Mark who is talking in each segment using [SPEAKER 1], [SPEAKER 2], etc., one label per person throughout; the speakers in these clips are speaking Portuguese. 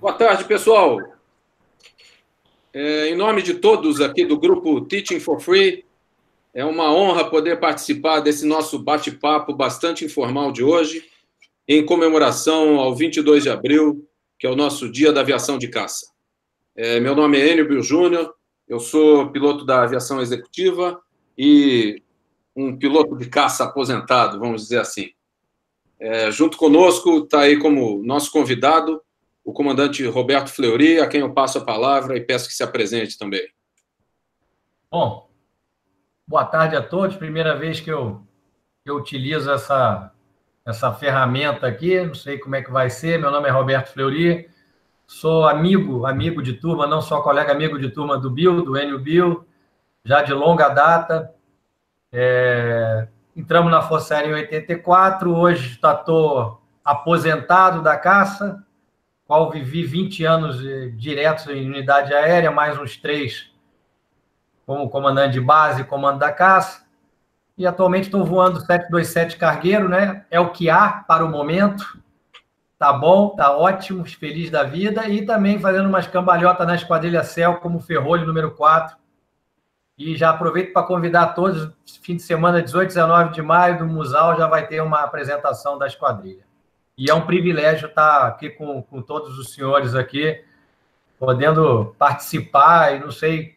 [SPEAKER 1] Boa tarde, pessoal. É, em nome de todos aqui do grupo Teaching for Free, é uma honra poder participar desse nosso bate-papo bastante informal de hoje, em comemoração ao 22 de abril, que é o nosso Dia da Aviação de Caça. É, meu nome é Enio Bill Júnior, eu sou piloto da aviação executiva e um piloto de caça aposentado, vamos dizer assim. É, junto conosco está aí como nosso convidado o comandante Roberto Fleury, a quem eu passo a palavra e peço que se apresente também.
[SPEAKER 2] Bom, boa tarde a todos. Primeira vez que eu, eu utilizo essa, essa ferramenta aqui, não sei como é que vai ser. Meu nome é Roberto Fleury, sou amigo, amigo de turma, não só colega amigo de turma do Bill, do Enio Bill, já de longa data. É, entramos na Força Aérea em 84, hoje estou aposentado da caça, qual vivi 20 anos diretos em unidade aérea, mais uns três como comandante de base comando da caça. E atualmente estou voando 727 cargueiro, né? É o que há para o momento. Tá bom, tá ótimo, feliz da vida. E também fazendo umas cambalhotas na Esquadrilha Céu, como ferrolho número 4. E já aproveito para convidar todos, fim de semana, 18 e 19 de maio, do Musal, já vai ter uma apresentação da esquadrilha. E é um privilégio estar aqui com, com todos os senhores aqui, podendo participar, e não sei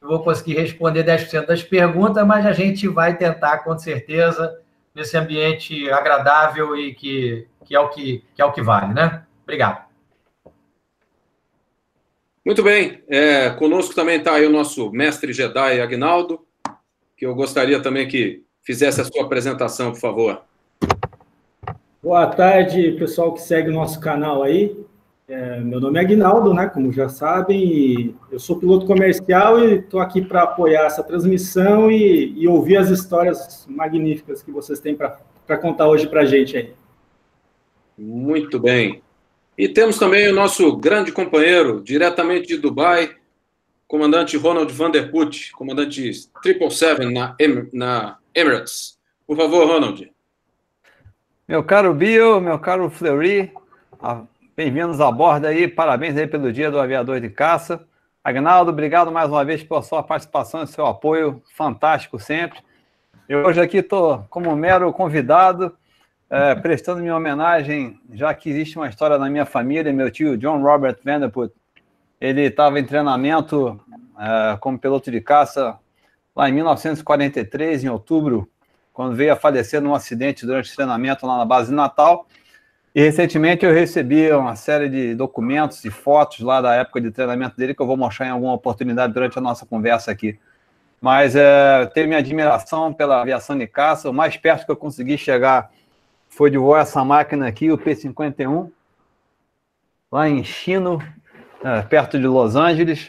[SPEAKER 2] se vou conseguir responder 10% das perguntas, mas a gente vai tentar, com certeza, nesse ambiente agradável e que, que, é, o que, que é o que vale, né? Obrigado.
[SPEAKER 1] Muito bem. É, conosco também está aí o nosso mestre Jedi Agnaldo, que eu gostaria também que fizesse a sua apresentação, por favor.
[SPEAKER 3] Boa tarde, pessoal que segue o nosso canal aí. É, meu nome é Aguinaldo, né? Como já sabem, eu sou piloto comercial e estou aqui para apoiar essa transmissão e, e, ouvir as histórias magníficas que vocês têm para contar hoje para a gente aí.
[SPEAKER 1] Muito bem. E temos também o nosso grande companheiro, diretamente de Dubai, comandante Ronald Vanderput, comandante 777 na, na Emirates. Por favor, Ronald.
[SPEAKER 4] Meu caro Bill, meu caro Fleury, bem-vindos a bordo aí, parabéns aí pelo dia do aviador de caça. Agnaldo, obrigado mais uma vez pela sua participação e seu apoio, fantástico sempre. Eu hoje aqui estou como mero convidado, é, prestando minha homenagem, já que existe uma história na minha família, meu tio John Robert Vanderput, ele estava em treinamento é, como piloto de caça lá em 1943, em outubro quando veio a falecer num acidente durante o treinamento lá na base de Natal. E recentemente eu recebi uma série de documentos e fotos lá da época de treinamento dele que eu vou mostrar em alguma oportunidade durante a nossa conversa aqui. Mas é, tenho minha admiração pela aviação de caça. O mais perto que eu consegui chegar foi de voar essa máquina aqui, o P-51, lá em Chino, é, perto de Los Angeles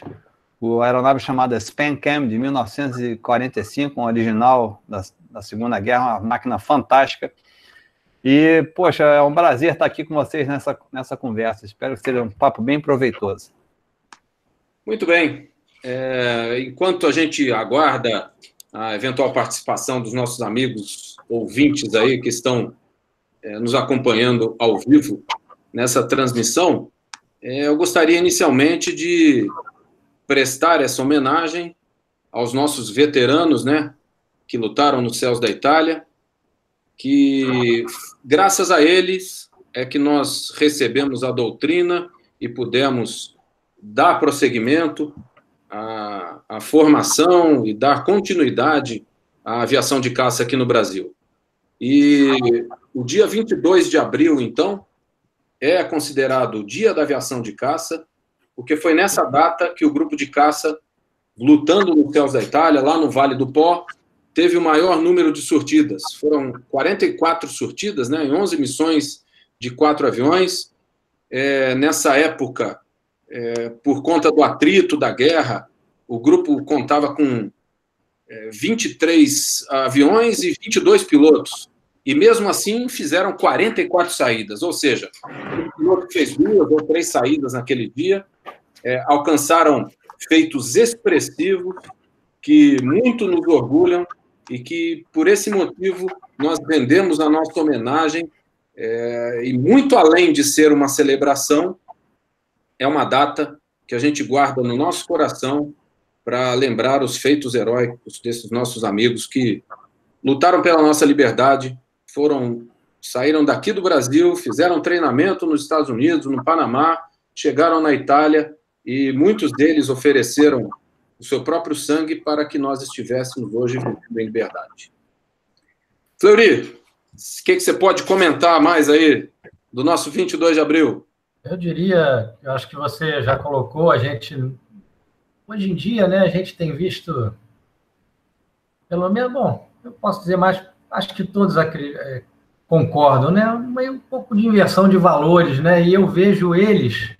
[SPEAKER 4] o aeronave chamada Spancam, de 1945, um original da, da Segunda Guerra, uma máquina fantástica. E, poxa, é um prazer estar aqui com vocês nessa, nessa conversa. Espero que seja um papo bem proveitoso.
[SPEAKER 1] Muito bem. É, enquanto a gente aguarda a eventual participação dos nossos amigos ouvintes aí que estão é, nos acompanhando ao vivo nessa transmissão, é, eu gostaria inicialmente de prestar essa homenagem aos nossos veteranos, né, que lutaram nos céus da Itália, que graças a eles é que nós recebemos a doutrina e pudemos dar prosseguimento à, à formação e dar continuidade à aviação de caça aqui no Brasil. E o dia 22 de abril, então, é considerado o Dia da Aviação de Caça porque foi nessa data que o grupo de caça, lutando nos céus da Itália, lá no Vale do Pó, teve o maior número de sortidas. Foram 44 sortidas, né, em 11 missões de quatro aviões. É, nessa época, é, por conta do atrito da guerra, o grupo contava com é, 23 aviões e 22 pilotos. E mesmo assim fizeram 44 saídas, ou seja, o piloto fez duas ou três saídas naquele dia é, alcançaram feitos expressivos que muito nos orgulham e que, por esse motivo, nós vendemos a nossa homenagem é, e, muito além de ser uma celebração, é uma data que a gente guarda no nosso coração para lembrar os feitos heróicos desses nossos amigos que lutaram pela nossa liberdade, foram saíram daqui do Brasil, fizeram treinamento nos Estados Unidos, no Panamá, chegaram na Itália e muitos deles ofereceram o seu próprio sangue para que nós estivéssemos hoje vivendo em liberdade. Fleury, o que, que você pode comentar mais aí do nosso 22 de abril?
[SPEAKER 2] Eu diria, eu acho que você já colocou, a gente Hoje em dia, né, a gente tem visto, pelo menos, bom, eu posso dizer mais, acho que todos é, concordam, né, um pouco de inversão de valores, né, e eu vejo eles,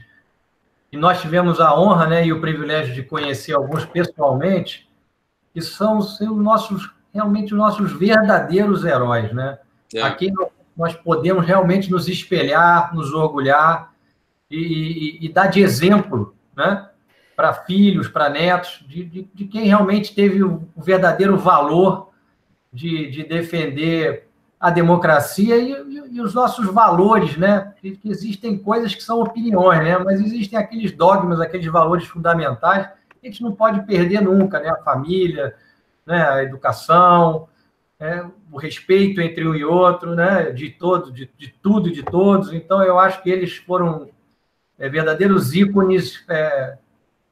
[SPEAKER 2] e nós tivemos a honra, né, e o privilégio de conhecer alguns pessoalmente, que são os nossos, realmente os nossos verdadeiros heróis, né, é. aqui nós podemos realmente nos espelhar, nos orgulhar e, e, e dar de exemplo, né, para filhos, para netos, de, de, de, quem realmente teve o verdadeiro valor de, de defender a democracia e, e, e, os nossos valores, né? Que, existem coisas que são opiniões, né? Mas existem aqueles dogmas, aqueles valores fundamentais que a gente não pode perder nunca, né? A família, né? a educação, né? o respeito entre um e outro, né? De todo, de, de tudo e de todos. Então, eu acho que eles foram é, verdadeiros ícones é,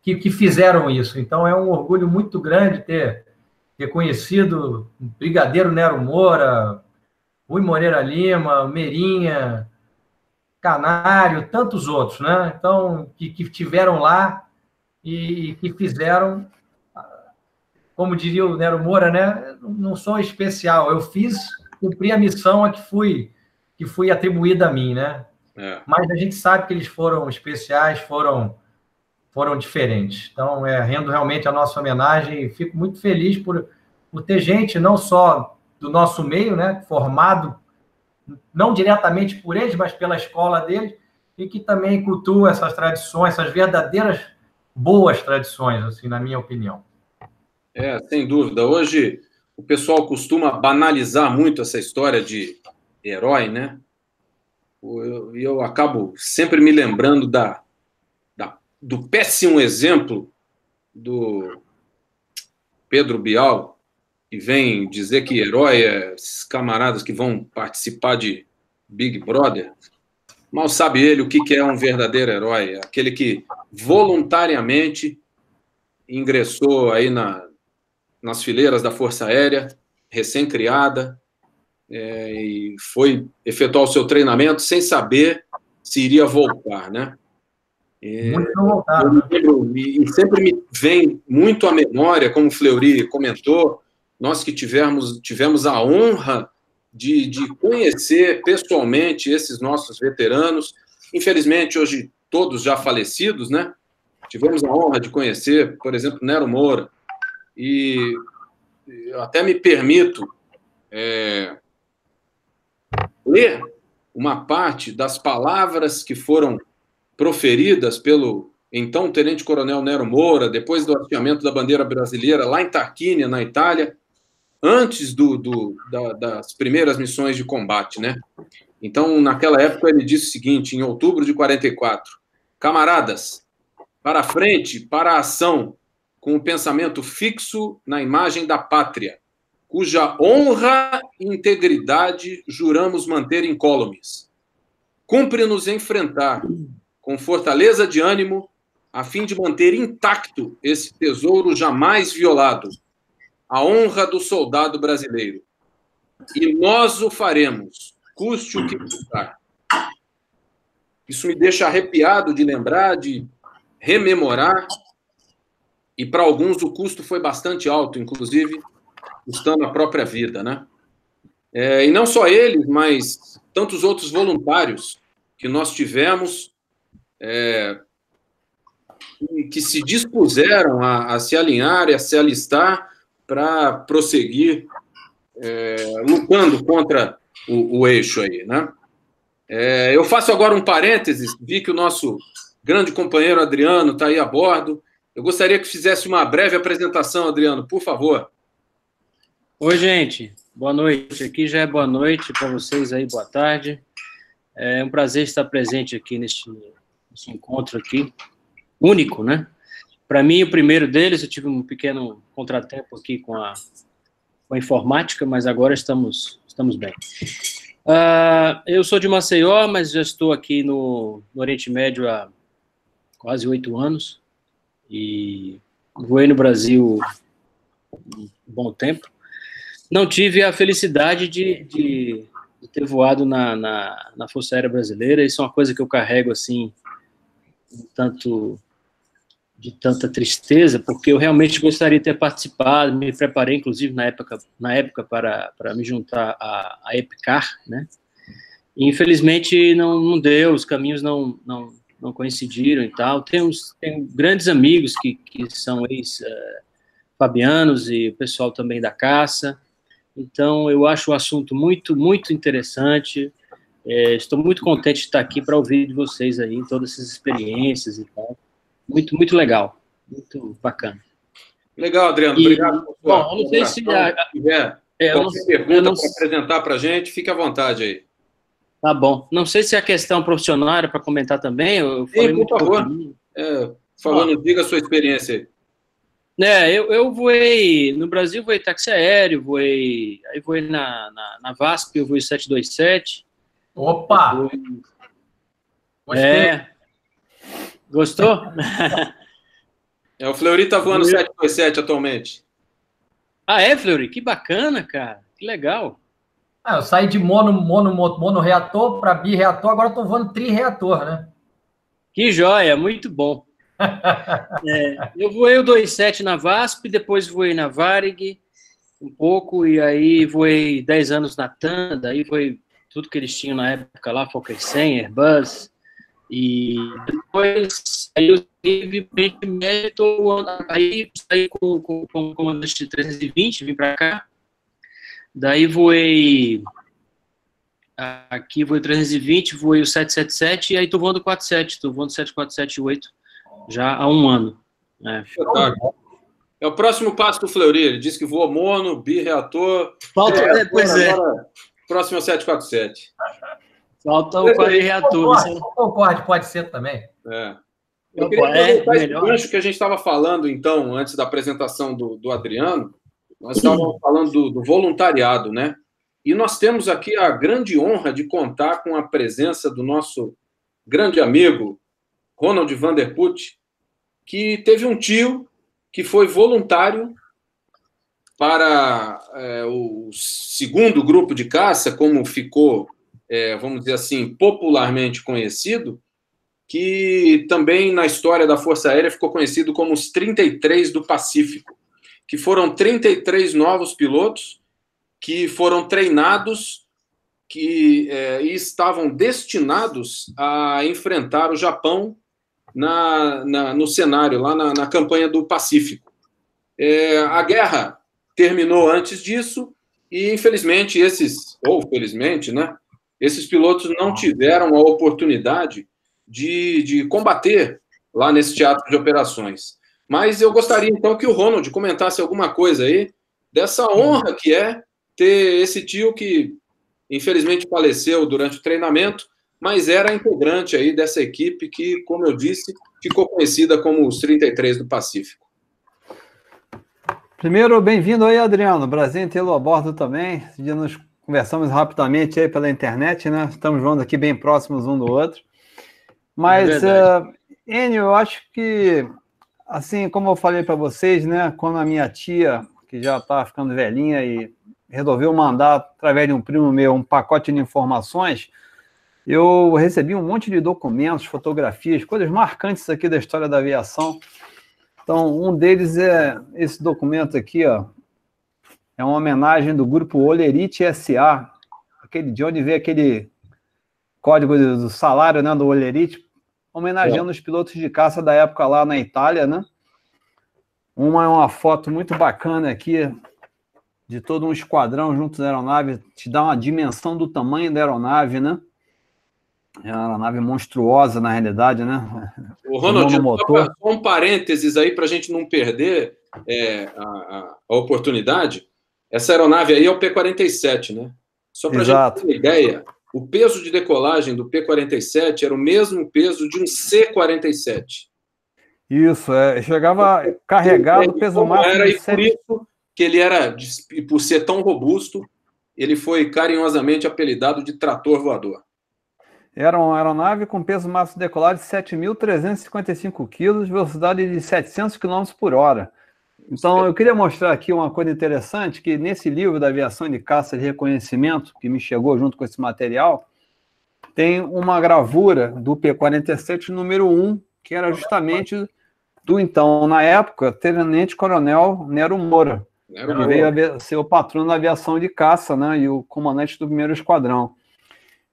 [SPEAKER 2] que, que fizeram isso. Então é um orgulho muito grande ter, ter conhecido Brigadeiro Nero Moura, Rui Moreira Lima, Meirinha, Canário, tantos outros, né? Então, que, que tiveram lá e, e que fizeram, como diria o Nero Moura, né? Não sou especial, eu fiz, cumpri a missão a que fui, que fui atribuída a mim, né? É. Mas a gente sabe que eles foram especiais, foram foram diferentes. Então, é, rendo realmente a nossa homenagem e fico muito feliz por, por ter gente, não só do nosso meio, né, formado não diretamente por eles, mas pela escola deles, e que também cultua essas tradições, essas verdadeiras boas tradições, assim, na minha opinião.
[SPEAKER 1] É, sem dúvida. Hoje o pessoal costuma banalizar muito essa história de herói, né? Eu, eu acabo sempre me lembrando da, do péssimo exemplo do Pedro Bial, que vem dizer que herói é esses camaradas que vão participar de Big Brother. Mal sabe ele o que é um verdadeiro herói, aquele que voluntariamente ingressou aí na, nas fileiras da Força Aérea, recém-criada, é, e foi efetuar o seu treinamento sem saber se iria voltar, né? É, muito voltado. Né? Lembro, e sempre me vem muito à memória, como o Fleury comentou, nós que tivemos, tivemos a honra de, de conhecer pessoalmente esses nossos veteranos, infelizmente hoje todos já falecidos, né? Tivemos a honra de conhecer, por exemplo, Nero Moura, e até me permito é, ler uma parte das palavras que foram proferidas pelo então tenente-coronel Nero Moura, depois do hasteamento da bandeira brasileira lá em Tarquínia, na Itália, antes do, do da, das primeiras missões de combate, né? Então, naquela época, ele disse o seguinte, em outubro de 44, camaradas, para a frente, para a ação, com o pensamento fixo na imagem da pátria, cuja honra e integridade juramos manter incólumes. Cumpre-nos enfrentar, com fortaleza de ânimo, a fim de manter intacto esse tesouro jamais violado, a honra do soldado brasileiro. E nós o faremos, custe o que custar. Isso me deixa arrepiado de lembrar, de rememorar. E para alguns o custo foi bastante alto, inclusive custando a própria vida, né? É, e não só eles, mas tantos outros voluntários que nós tivemos é, que se dispuseram a, a, se alinhar e a se alistar para prosseguir é, lutando contra o, o, eixo aí, né? É, eu faço agora um parênteses, vi que o nosso grande companheiro Adriano está aí a bordo. Eu gostaria que fizesse uma breve apresentação, Adriano, por favor.
[SPEAKER 5] Oi, gente. Boa noite. Aqui já é boa noite para vocês aí, boa tarde. É um prazer estar presente aqui neste esse encontro aqui, único, né? Para mim, o primeiro deles, eu tive um pequeno contratempo aqui com a, com a informática, mas agora estamos, estamos bem. Uh, eu sou de Maceió, mas já estou aqui no, no Oriente Médio há quase oito anos e voei no Brasil um bom tempo. Não tive a felicidade de, de, de ter voado na, na, na, Força Aérea Brasileira. Isso é uma coisa que eu carrego assim, um tanto de tanta tristeza, porque eu realmente gostaria de ter participado, me preparei, inclusive, na época, na época para, para me juntar à, à EPICAR, né? Infelizmente, não, não deu, os caminhos não, não, não coincidiram e tal. Tem, uns, tem grandes amigos que, que são ex-fabianos uh, e o pessoal também da caça. Então, eu acho o assunto muito, muito interessante. É, estou muito contente de estar aqui para ouvir de vocês aí todas essas experiências e tal. Muito, muito legal. Muito bacana.
[SPEAKER 1] Legal, Adriano. E, Obrigado
[SPEAKER 5] por sua Bom, eu não sei se... A,
[SPEAKER 1] tiver é, qualquer pergunta para apresentar para a gente, fique à vontade aí.
[SPEAKER 5] Tá bom. Não sei se a questão profissional era para comentar também. Eu
[SPEAKER 1] falei Sim, por favor. É, falando, ah. diga a sua experiência aí.
[SPEAKER 5] É, eu, eu voei, no Brasil voei táxi aéreo, voei, aí voei na, na, na VASP, eu voei 727.
[SPEAKER 2] Opa!
[SPEAKER 5] Voei, é. Gostou?
[SPEAKER 1] é, o Fleury tá voando 727 atualmente.
[SPEAKER 5] Ah, é, Fleury? Que bacana, cara. Que legal.
[SPEAKER 2] Ah, eu saí de mono, mono, mono reator para bi-reator, agora estou voando tri-reator, né?
[SPEAKER 5] Que joia, muito bom. é, eu voei o 27 na VASP, depois voei na Varig um pouco, e aí voei 10 anos na TAM, daí foi tudo que eles tinham na época lá, Fokker 100, Airbus, e depois aí eu tive médio, aí saí com, com, com o comandante 320, vim para cá, Daí voei aqui voei 320, voei o 777 e aí tô voando 47, tô voando 747 já há um ano.
[SPEAKER 1] É. é o próximo passo do Fleury, ele disse que voa mono, bi-reator.
[SPEAKER 5] Falta, é, pois é.
[SPEAKER 1] próximo é 747.
[SPEAKER 5] Falta o quadri-reator.
[SPEAKER 2] O Concorde pode ser também.
[SPEAKER 1] É. Eu queria aproveitar é, esse gancho que a gente estava falando, então, antes da apresentação do, do Adriano, nós estávamos falando do, do, voluntariado, né? E nós temos aqui a grande honra de contar com a presença do nosso grande amigo, Ronald Vanderput, que teve um tio que foi voluntário para é, o segundo grupo de caça, como ficou, é, vamos dizer assim, popularmente conhecido, que também na história da Força Aérea ficou conhecido como os 33 do Pacífico que foram 33 novos pilotos que foram treinados que é, estavam destinados a enfrentar o Japão na, na no cenário, lá na, na campanha do Pacífico. É, a guerra terminou antes disso e, infelizmente, esses, ou felizmente, né, esses pilotos não tiveram a oportunidade de, de combater lá nesse teatro de operações. Mas eu gostaria então que o Ronald comentasse alguma coisa aí dessa honra que é ter esse tio que infelizmente faleceu durante o treinamento, mas era integrante aí dessa equipe que, como eu disse, ficou conhecida como os 33 do Pacífico.
[SPEAKER 4] Primeiro, bem-vindo aí, Adriano. Brasil tê-lo a bordo também. Esse dia nós conversamos rapidamente aí pela internet, né? Estamos vendo aqui bem próximos um do outro. Mas, é uh, Enio, eu acho que assim, como eu falei para vocês, né, quando a minha tia, que já está ficando velhinha e resolveu mandar, através de um primo meu, um pacote de informações, eu recebi um monte de documentos, fotografias, coisas marcantes aqui da história da aviação. Então, um deles é esse documento aqui, ó. É uma homenagem do grupo Olerite SA, aquele de onde veio aquele código do salário, né, do Olerite, homenageando é. os pilotos de caça da época lá na Itália, né? Uma é uma foto muito bacana aqui de todo um esquadrão junto da aeronave, te dá uma dimensão do tamanho da aeronave, né? É uma aeronave monstruosa, na realidade, né?
[SPEAKER 1] O Ronald, motor. só um parênteses aí para a gente não perder é, a, a, a, oportunidade. Essa aeronave aí é o P-47, né? Só para a gente ter uma ideia, o peso de decolagem do P-47 era o mesmo peso de um C-47.
[SPEAKER 4] Isso, é, chegava carregado, peso máximo.
[SPEAKER 1] Era, e por isso que ele era, por ser tão robusto, ele foi carinhosamente apelidado de trator voador.
[SPEAKER 4] Era uma aeronave com peso máximo decolar de 7.355 quilos, velocidade de 700 km por hora. Então, eu queria mostrar aqui uma coisa interessante, que nesse livro da aviação de caça de reconhecimento, que me chegou junto com esse material, tem uma gravura do P-47 número 1, que era justamente do então, na época, Tenente Coronel Nero Moura, Nero que veio a ser o patrono da aviação de caça, né, e o comandante do primeiro esquadrão.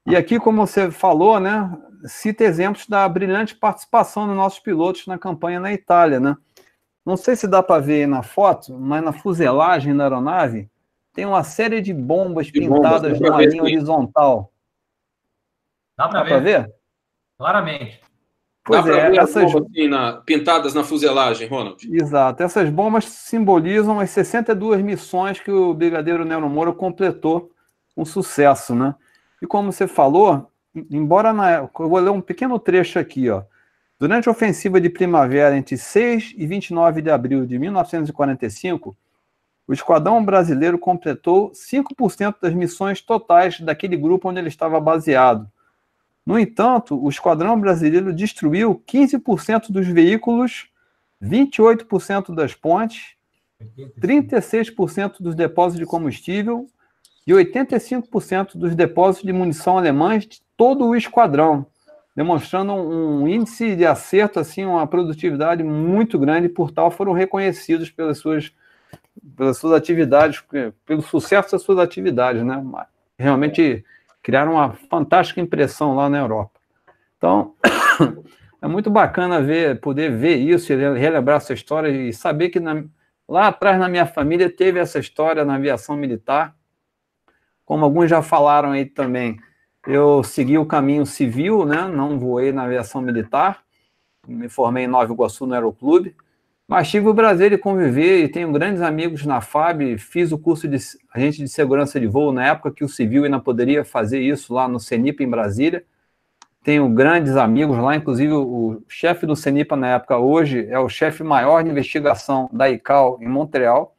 [SPEAKER 4] E aqui, como você falou, né, cita exemplos da brilhante participação dos nossos pilotos na campanha na Itália, né? Não sei se dá para ver aí na foto, mas na fuselagem da aeronave tem uma série de bombas de pintadas numa linha horizontal.
[SPEAKER 2] Dá para ver? ver? Claramente.
[SPEAKER 1] Pois Dá é, ver essas bombas assim, na, pintadas na fuselagem, Ronald.
[SPEAKER 4] Exato. Essas bombas simbolizam as 62 missões que o Brigadeiro Nero Moura completou com sucesso, né? E como você falou, embora na eu vou ler um pequeno trecho aqui, ó. Durante a ofensiva de primavera entre 6 e 29 de abril de 1945, o esquadrão brasileiro completou 5% das missões totais daquele grupo onde ele estava baseado. No entanto, o esquadrão brasileiro destruiu 15% dos veículos, 28% das pontes, 36% dos depósitos de combustível e 85% dos depósitos de munição alemães de todo o esquadrão, demonstrando um índice de acerto, assim, uma produtividade muito grande, por tal foram reconhecidos pelas suas, pelas suas atividades, pelo sucesso das suas atividades, né? Realmente criaram uma fantástica impressão lá na Europa. Então, é muito bacana ver, poder ver isso, relembrar essa história e saber que na, lá atrás na minha família teve essa história na aviação militar como alguns já falaram aí também, eu segui o caminho civil, né? não voei na aviação militar, me formei em Nova Iguaçu no Aeroclube, mas tive o prazer de conviver e tenho grandes amigos na FAB, fiz o curso de agente de segurança de voo na época que o civil ainda poderia fazer isso lá no CENIPA em Brasília. Tenho grandes amigos lá, inclusive o chefe do CENIPA na época hoje é o chefe maior de investigação da ICAO em Montreal,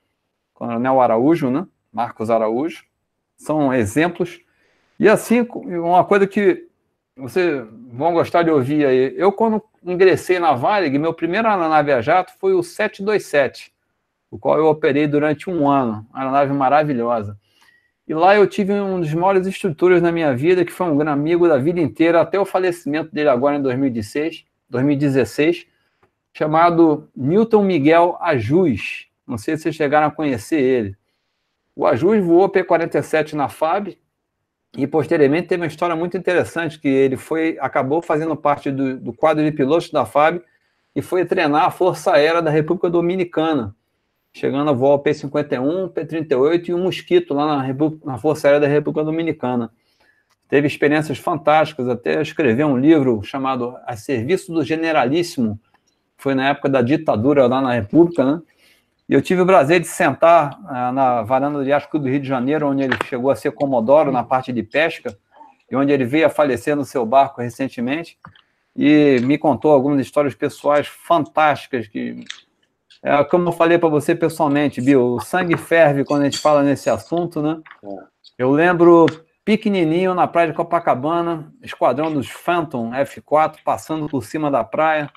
[SPEAKER 4] Coronel Araújo, né? Marcos Araújo são exemplos. E assim, uma coisa que vocês vão gostar de ouvir aí. Eu, quando ingressei na Varig, meu primeiro aeronave a jato foi o 727, o qual eu operei durante um ano. Uma aeronave maravilhosa. E lá eu tive um dos maiores instrutores na minha vida, que foi um grande amigo da vida inteira, até o falecimento dele agora em 2016, 2016 chamado Milton Miguel Ajus. Não sei se vocês chegaram a conhecer ele. O Ajus voou P-47 na FAB e posteriormente teve uma história muito interessante que ele foi acabou fazendo parte do, do quadro de pilotos da FAB e foi treinar a Força Aérea da República Dominicana, chegando a voar P-51, P-38 e um Mosquito lá na, na Força Aérea da República Dominicana. Teve experiências fantásticas, até escreveu um livro chamado A Serviço do Generalíssimo, foi na época da ditadura lá na República, né? E eu tive o prazer de sentar uh, na varanda do Yacht Clube do Rio de Janeiro, onde ele chegou a ser comodoro na parte de pesca, e onde ele veio a falecer no seu barco recentemente, e me contou algumas histórias pessoais fantásticas que é, como eu falei para você pessoalmente, Bill, o sangue ferve quando a gente fala nesse assunto, né? É. Eu lembro pequenininho na praia de Copacabana, esquadrão dos Phantom F4 passando por cima da praia,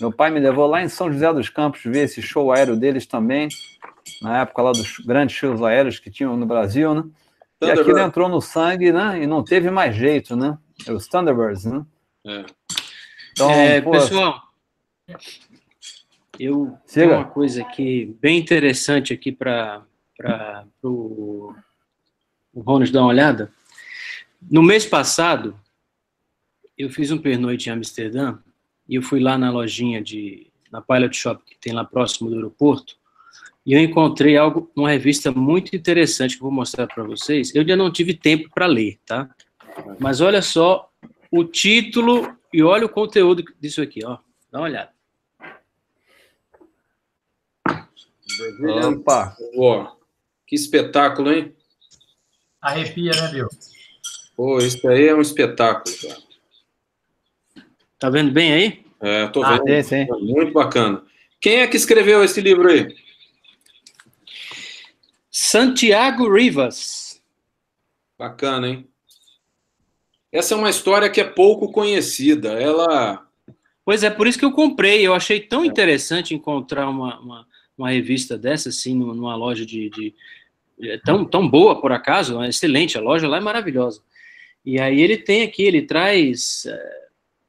[SPEAKER 4] meu pai me levou lá em São José dos Campos ver esse show aéreo deles também, na época lá dos grandes shows aéreos que tinham no Brasil, né? E aquilo entrou no sangue, né? E não teve mais jeito, né? É os Thunderbirds, né? É.
[SPEAKER 5] Então, é, pô, pessoal, eu tenho uma coisa aqui bem interessante aqui para o Ronald dar uma olhada. No mês passado, eu fiz um pernoite em Amsterdã e eu fui lá na lojinha de na Pilot Shop que tem lá próximo do aeroporto e eu encontrei algo, uma revista muito interessante que eu vou mostrar para vocês. Eu ainda não tive tempo para ler, tá? Mas olha só o título e olha o conteúdo disso aqui, ó. Dá uma olhada.
[SPEAKER 1] Opa! Que espetáculo, hein?
[SPEAKER 2] Arrepia, né, Bill?
[SPEAKER 1] Pô, isso aí é um espetáculo, cara.
[SPEAKER 5] Tá vendo bem aí?
[SPEAKER 1] É, tô
[SPEAKER 4] Ah,
[SPEAKER 1] vendo.
[SPEAKER 4] sim, sim.
[SPEAKER 1] Muito bacana. Quem é que escreveu esse livro aí?
[SPEAKER 5] Santiago Rivas.
[SPEAKER 1] Bacana, hein? Essa é uma história que é pouco conhecida. Ela.
[SPEAKER 5] Pois é, por isso que eu comprei. Eu achei tão interessante encontrar uma, uma, uma revista dessa, assim, numa numa loja de. de- é tão, tão boa, por acaso, é excelente. A loja lá é maravilhosa. E aí ele tem aqui, ele traz eh,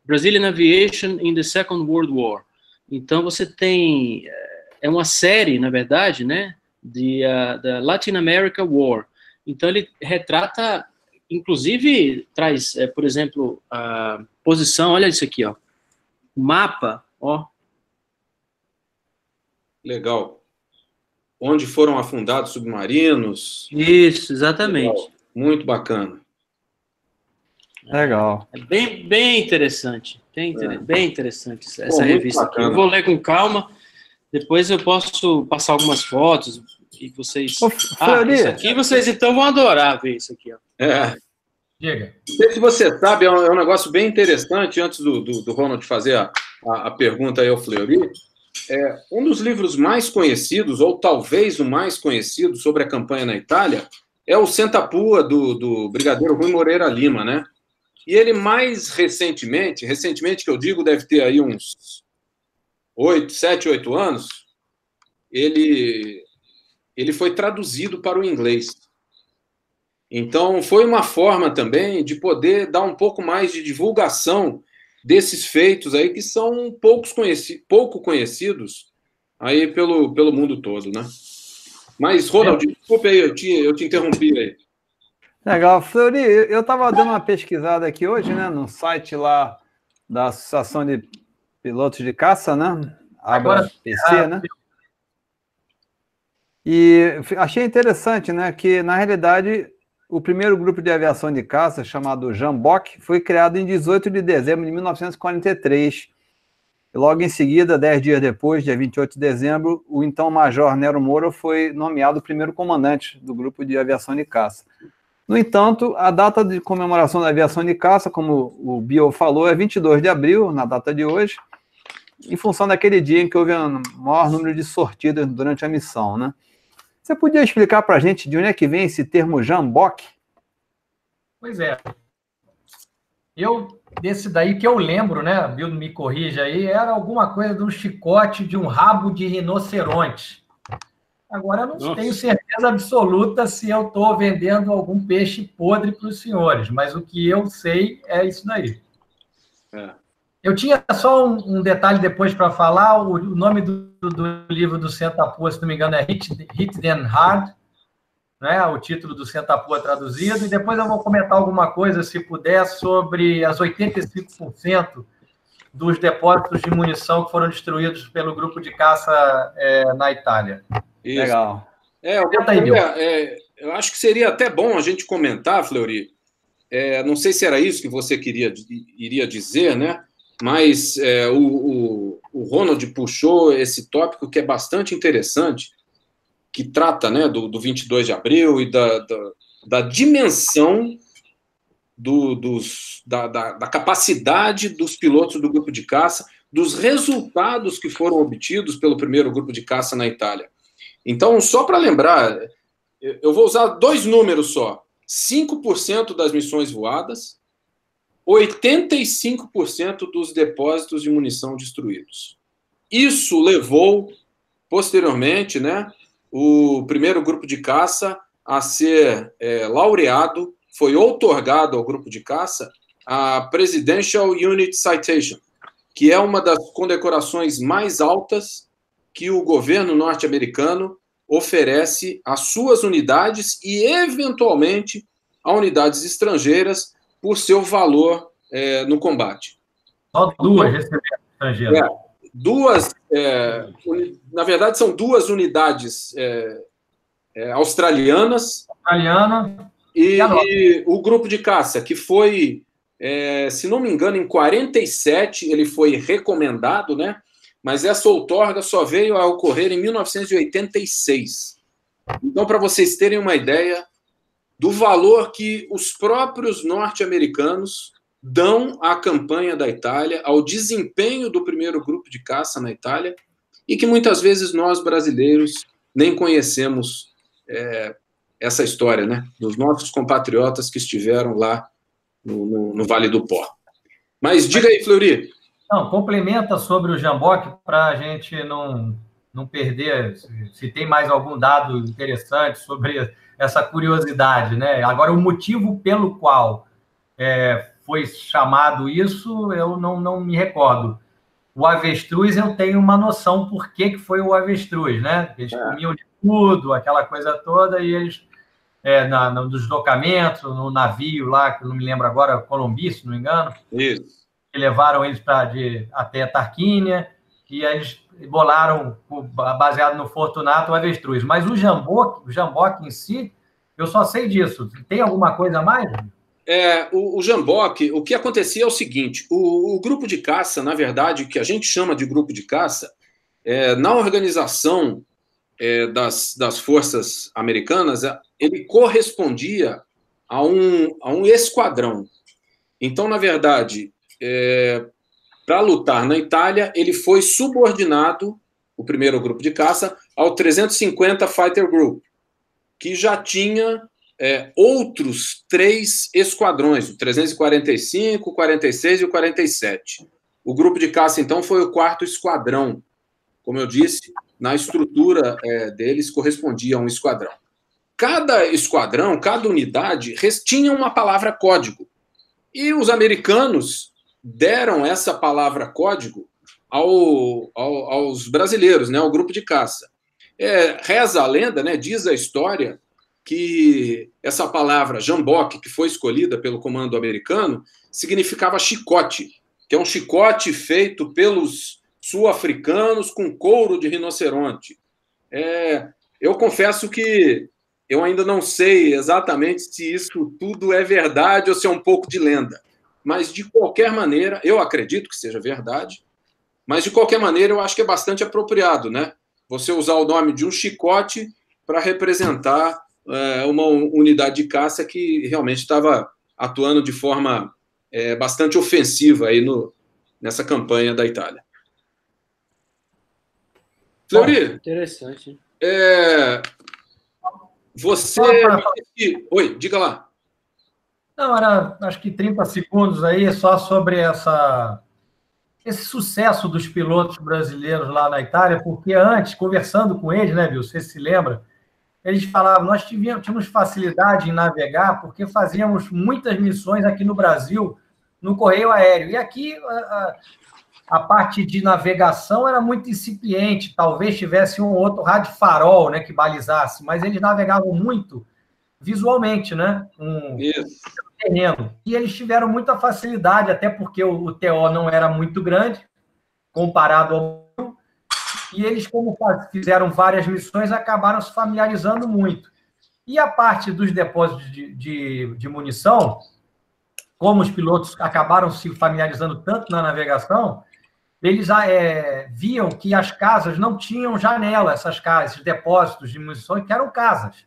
[SPEAKER 5] Brazilian Aviation in the Second World War. Então você tem. eh, É uma série, na verdade, né? De, ah, da Latin America War. Então ele retrata, inclusive, traz, eh, por exemplo, a posição, olha isso aqui, ó o mapa, ó,
[SPEAKER 1] Legal. Onde foram afundados submarinos.
[SPEAKER 5] isso, exatamente.
[SPEAKER 1] Legal. Muito bacana.
[SPEAKER 4] Legal.
[SPEAKER 5] É bem, bem interessante, bem, inter-
[SPEAKER 1] É.
[SPEAKER 5] bem interessante essa
[SPEAKER 1] Pô,
[SPEAKER 5] revista aqui. Eu vou ler com calma, depois eu posso passar algumas fotos e vocês...
[SPEAKER 4] Ô,
[SPEAKER 5] Ah, isso aqui vocês então vão adorar ver isso aqui, ó.
[SPEAKER 1] É.
[SPEAKER 2] Diga.
[SPEAKER 1] Não sei se você sabe, é um, é um negócio bem interessante, antes do, do, do Ronald fazer a, a, a pergunta aí ao Fleury. É, um dos livros mais conhecidos, ou talvez o mais conhecido, sobre a campanha na Itália, é o Sentapua, do, do brigadeiro Rui Moreira Lima, né? E ele mais recentemente, recentemente que eu digo, deve ter aí uns oito, sete, oito anos, ele, ele foi traduzido para o inglês. Então, foi uma forma também de poder dar um pouco mais de divulgação desses feitos aí que são poucos conheci pouco conhecidos aí pelo, pelo mundo todo, né? Mas, Ronald, desculpe aí, eu te, eu te interrompi aí.
[SPEAKER 4] Legal. Fleury, eu estava dando uma pesquisada aqui hoje, né, no site lá da Associação de Pilotos de Caça, né? Abra PC,
[SPEAKER 2] Ah,
[SPEAKER 4] né? E achei interessante, né, que na realidade o primeiro grupo de aviação de caça, chamado Jambok, foi criado em 18 de dezembro de 1943. E logo em seguida, dez dias depois, dia 28 de dezembro, o então Major Nero Moura foi nomeado o primeiro comandante do grupo de aviação de caça. No entanto, a data de comemoração da aviação de caça, como o Bio falou, é 22 de abril, na data de hoje, em função daquele dia em que houve o maior número de sortidas durante a missão, né? Você podia explicar para a gente de onde é que vem esse termo jambok?
[SPEAKER 2] Pois é. Eu, desse daí que eu lembro, né? Bill me corrija aí, era alguma coisa de um chicote de um rabo de rinoceronte. Agora, eu não
[SPEAKER 5] Nossa.
[SPEAKER 2] tenho certeza absoluta se eu estou vendendo algum peixe podre para os senhores, mas o que eu sei é isso daí.
[SPEAKER 1] É.
[SPEAKER 2] Eu tinha só um, um detalhe depois para falar. O, o nome do, do livro do Sentapua, se não me engano, é Hit, Hit Them Hard, né? o título do Sentapua traduzido. E depois eu vou comentar alguma coisa, se puder, sobre as 85% dos depósitos de munição que foram destruídos pelo grupo de caça é, na Itália.
[SPEAKER 1] Isso.
[SPEAKER 4] Legal.
[SPEAKER 1] É, eu,
[SPEAKER 2] aí, Bill.
[SPEAKER 1] é, eu acho que seria até bom a gente comentar, Fleury. É, não sei se era isso que você queria iria dizer, né? Mas é, o, o, o Ronald puxou esse tópico que é bastante interessante, que trata né, do, do 22 de abril e da, da, da dimensão do, dos, da, da, da capacidade dos pilotos do grupo de caça, dos resultados que foram obtidos pelo primeiro grupo de caça na Itália. Então, só para lembrar, eu vou usar dois números só: 5% das missões voadas, 85% dos depósitos de munição destruídos. Isso levou, posteriormente, né, o primeiro grupo de caça a ser é, laureado, foi outorgado ao grupo de caça a Presidential Unit Citation, que é uma das condecorações mais altas que o governo norte-americano oferece às suas unidades e, eventualmente, a unidades estrangeiras por seu valor é, no combate.
[SPEAKER 2] Só duas receberam estrangeiras.
[SPEAKER 1] É, duas, é, na verdade, são duas unidades é, australianas.
[SPEAKER 2] Australiana.
[SPEAKER 1] E, e, o grupo de caça, que foi, é, se não me engano, em 47, ele foi recomendado, né? Mas essa outorga só veio a ocorrer em 1986. Então, para vocês terem uma ideia, do valor que os próprios norte-americanos dão à campanha da Itália, ao desempenho do primeiro grupo de caça na Itália, e que muitas vezes nós brasileiros nem conhecemos é, essa história, né? Dos nossos compatriotas que estiveram lá no, no, no Vale do Pó. Mas diga aí, Fleury.
[SPEAKER 2] Não, complementa sobre o Jamboque para a gente não, não perder, se, se, tem mais algum dado interessante sobre essa curiosidade, né? Agora, o motivo pelo qual é, foi chamado isso, eu não, não me recordo. O avestruz, eu tenho uma noção por que, que foi o avestruz, né? Eles é. comiam de tudo, aquela coisa toda, e eles, é, na, no deslocamento, no navio lá, que não me lembro agora, Colombi, se não me engano.
[SPEAKER 1] Isso.
[SPEAKER 2] Que levaram eles pra, de, até Tarquínia, e aí eles bolaram, baseado no Fortunato, o avestruz. Mas o jamboque, o jamboque em si, eu só sei disso. Tem alguma coisa a mais?
[SPEAKER 1] É, o, o jamboque, o que acontecia é o seguinte: o, o, grupo de caça, na verdade, que a gente chama de grupo de caça, é, na organização é, das, das forças americanas, é, ele correspondia a um, a um esquadrão. Então, na verdade, é, para lutar na Itália, ele foi subordinado, o primeiro grupo de caça, ao 350 Fighter Group, que já tinha é, outros três esquadrões, o 345, o 46 e o 47. O grupo de caça, então, foi o quarto esquadrão. Como eu disse, na estrutura é, deles correspondia a um esquadrão. Cada esquadrão, cada unidade tinha uma palavra código. E os americanos deram essa palavra código ao, ao, aos brasileiros, né, ao grupo de caça. É, reza a lenda, né, diz a história, que essa palavra jamboque, que foi escolhida pelo comando americano, significava chicote, que é um chicote feito pelos sul-africanos com couro de rinoceronte. É, eu confesso que eu ainda não sei exatamente se isso tudo é verdade ou se é um pouco de lenda. Mas, de qualquer maneira, eu acredito que seja verdade, mas, de qualquer maneira, eu acho que é bastante apropriado, né? Você usar o nome de um chicote para representar é, uma unidade de caça que realmente estava atuando de forma é, bastante ofensiva aí no, nessa campanha da Itália. Fleury.
[SPEAKER 5] Interessante.
[SPEAKER 1] É, você. Oi, diga lá.
[SPEAKER 2] Não, era acho que 30 segundos aí só sobre essa, esse sucesso dos pilotos brasileiros lá na Itália, porque antes, conversando com eles, né, viu? Você se lembra? Eles falavam, nós tivemos, tínhamos facilidade em navegar porque fazíamos muitas missões aqui no Brasil no correio aéreo. E aqui a, a parte de navegação era muito incipiente, talvez tivesse um outro rádio farol, né, que balizasse, mas eles navegavam muito visualmente, né, um terreno. E eles tiveram muita facilidade, até porque o, o TO não era muito grande comparado ao e eles, como fizeram várias missões, acabaram se familiarizando muito. E a parte dos depósitos de, de, de munição, como os pilotos acabaram se familiarizando tanto na navegação, eles é, viam que as casas não tinham janela, essas casas, esses depósitos de munições, que eram casas.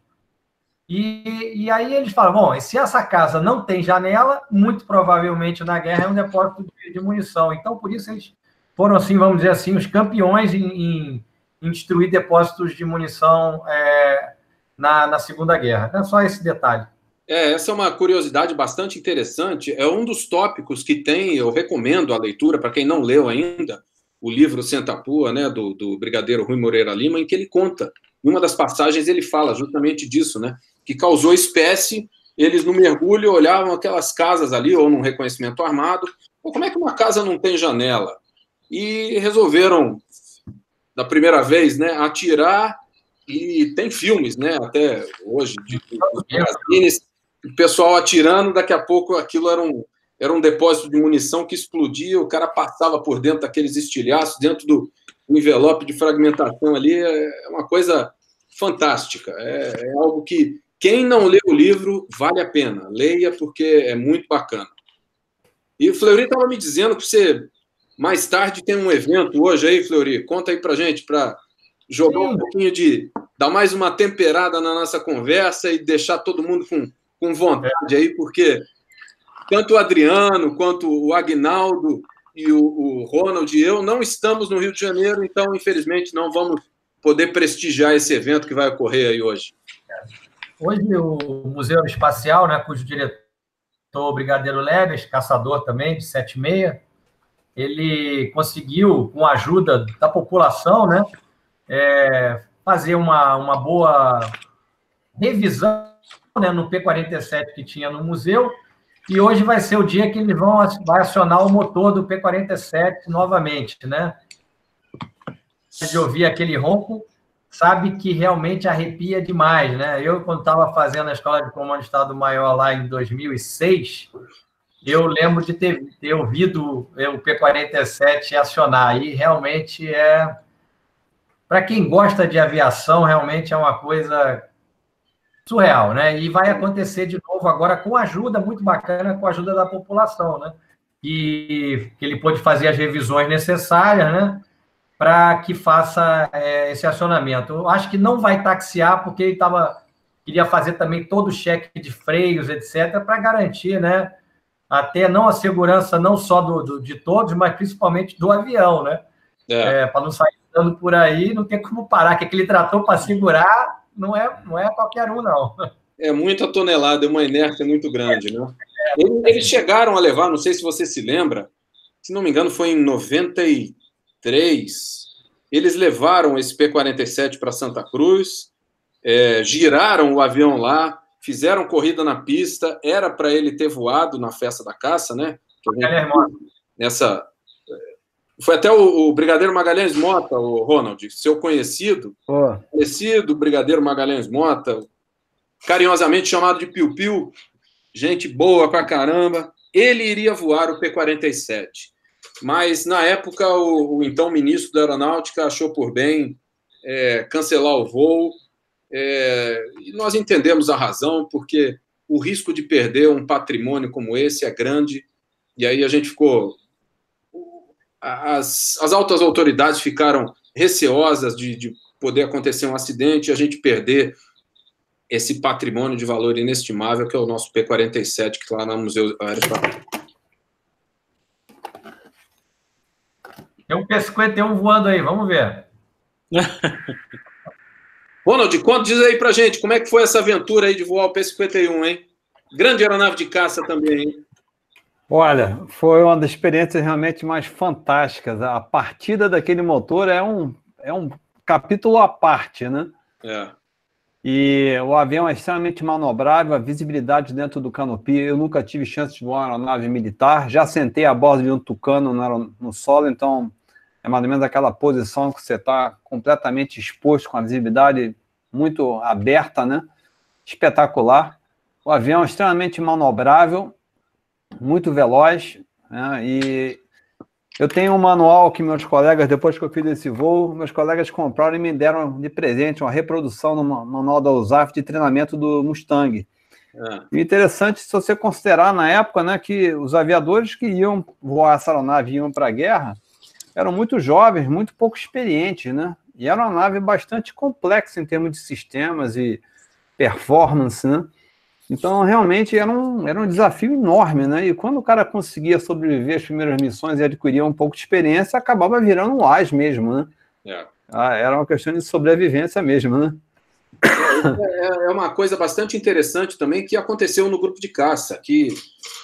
[SPEAKER 2] E, e aí eles falam: bom, se essa casa não tem janela, muito provavelmente na guerra é um depósito de, de munição. Então, por isso, eles foram, assim, vamos dizer assim, os campeões em, em, em destruir depósitos de munição é, na, na Segunda Guerra. É só esse detalhe.
[SPEAKER 1] É, essa é uma curiosidade bastante interessante. É um dos tópicos que tem, eu recomendo a leitura para quem não leu ainda, o livro Senta Pua, né, do, do Brigadeiro Rui Moreira Lima, em que ele conta. Em uma das passagens ele fala justamente disso, né, que causou espécie. Eles no mergulho olhavam aquelas casas ali, ou num reconhecimento armado. Pô, como é que uma casa não tem janela? E resolveram, da primeira vez, né, atirar. E tem filmes, né, até hoje, de, de, de o pessoal atirando, daqui a pouco aquilo era um, era um depósito de munição que explodia, o cara passava por dentro daqueles estilhaços, dentro do envelope de fragmentação ali, é uma coisa fantástica. É, é algo que quem não lê o livro vale a pena, leia porque é muito bacana. E o Fleury estava me dizendo que você mais tarde tem um evento hoje aí, Fleury. Conta aí para gente para jogar Sim. um pouquinho de dar mais uma temperada na nossa conversa e deixar todo mundo com com vontade aí, porque tanto o Adriano quanto o Agnaldo e o, o Ronald e eu não estamos no Rio de Janeiro, então, infelizmente, não vamos poder prestigiar esse evento que vai ocorrer aí hoje.
[SPEAKER 2] Hoje, o Museu Espacial, né, cujo diretor Brigadeiro Leves, caçador também, de 76, ele conseguiu, com a ajuda da população, né, é, fazer uma, uma boa revisão né, no P-47 que tinha no museu, e hoje vai ser o dia que eles vão vai acionar o motor do P-47 novamente, né? De ouvir aquele ronco, sabe que realmente arrepia demais, né? Eu, quando estava fazendo a Escola de Comando de Estado Maior lá em 2006, eu lembro de ter, ter ouvido o P-47 acionar, e realmente é... Para quem gosta de aviação, realmente é uma coisa surreal, né? E vai acontecer de novo agora com ajuda muito bacana, com a ajuda da população, né? E que ele pôde fazer as revisões necessárias, né? Para que faça é, esse acionamento. Eu acho que não vai taxiar, porque ele tava, queria fazer também todo o cheque de freios, etc., para garantir, né? Até não a segurança não só do, do de todos, mas principalmente do avião, né? É. É, para não sair andando por aí, não tem como parar, que aquele trator para segurar não é, não é qualquer um, não.
[SPEAKER 1] É muita tonelada, é uma inércia muito grande, né? Eles chegaram a levar, não sei se você se lembra, se não me engano, foi em 93. Eles levaram esse P-47 para Santa Cruz, é, giraram o avião lá, fizeram corrida na pista. Era para ele ter voado na festa da caça, né? nessa foi até o, o, Brigadeiro Magalhães Mota, o Ronald, seu conhecido, oh. conhecido Brigadeiro Magalhães Mota, carinhosamente chamado de Piu Piu, gente boa pra caramba. Ele iria voar o P-47. Mas, na época, o, o, então ministro da Aeronáutica achou por bem é, cancelar o voo. É, e nós entendemos a razão, porque o risco de perder um patrimônio como esse é grande. E aí a gente ficou as, as altas autoridades ficaram receosas de, de poder acontecer um acidente e a gente perder esse patrimônio de valor inestimável que é o nosso P-47, que está lá no Museu Aeroespacial.
[SPEAKER 2] Tem um P-51 voando aí, vamos ver.
[SPEAKER 1] Ronald, conta, diz aí pra gente, como é que foi essa aventura aí de voar o P-51, hein? Grande aeronave de caça também, hein?
[SPEAKER 4] Olha, foi uma das experiências realmente mais fantásticas. A partida daquele motor é um, é um capítulo à parte, né? É. E o avião é extremamente manobrável, a visibilidade dentro do canopy. Eu nunca tive chance de voar uma aeronave militar. Já sentei a bordo de um tucano no, no solo, então é mais ou menos aquela posição que você está completamente exposto, com a visibilidade muito aberta, né? Espetacular. O avião é extremamente manobrável muito veloz, né? e eu tenho um manual que meus colegas, depois que eu fiz esse voo, meus colegas compraram e me deram de presente uma reprodução no manual da USAF de treinamento do Mustang. É. E interessante se você considerar na época né, que os aviadores que iam voar essa aeronave iam para a guerra eram muito jovens, muito pouco experientes, né? E era uma nave bastante complexa em termos de sistemas e performance, né? Então, realmente, era um, era um desafio enorme, né? E quando o cara conseguia sobreviver às primeiras missões e adquiria um pouco de experiência, acabava virando um as mesmo, né? É. Ah, era uma questão de sobrevivência mesmo, né?
[SPEAKER 1] É, é, é uma coisa bastante interessante também que aconteceu no grupo de caça, que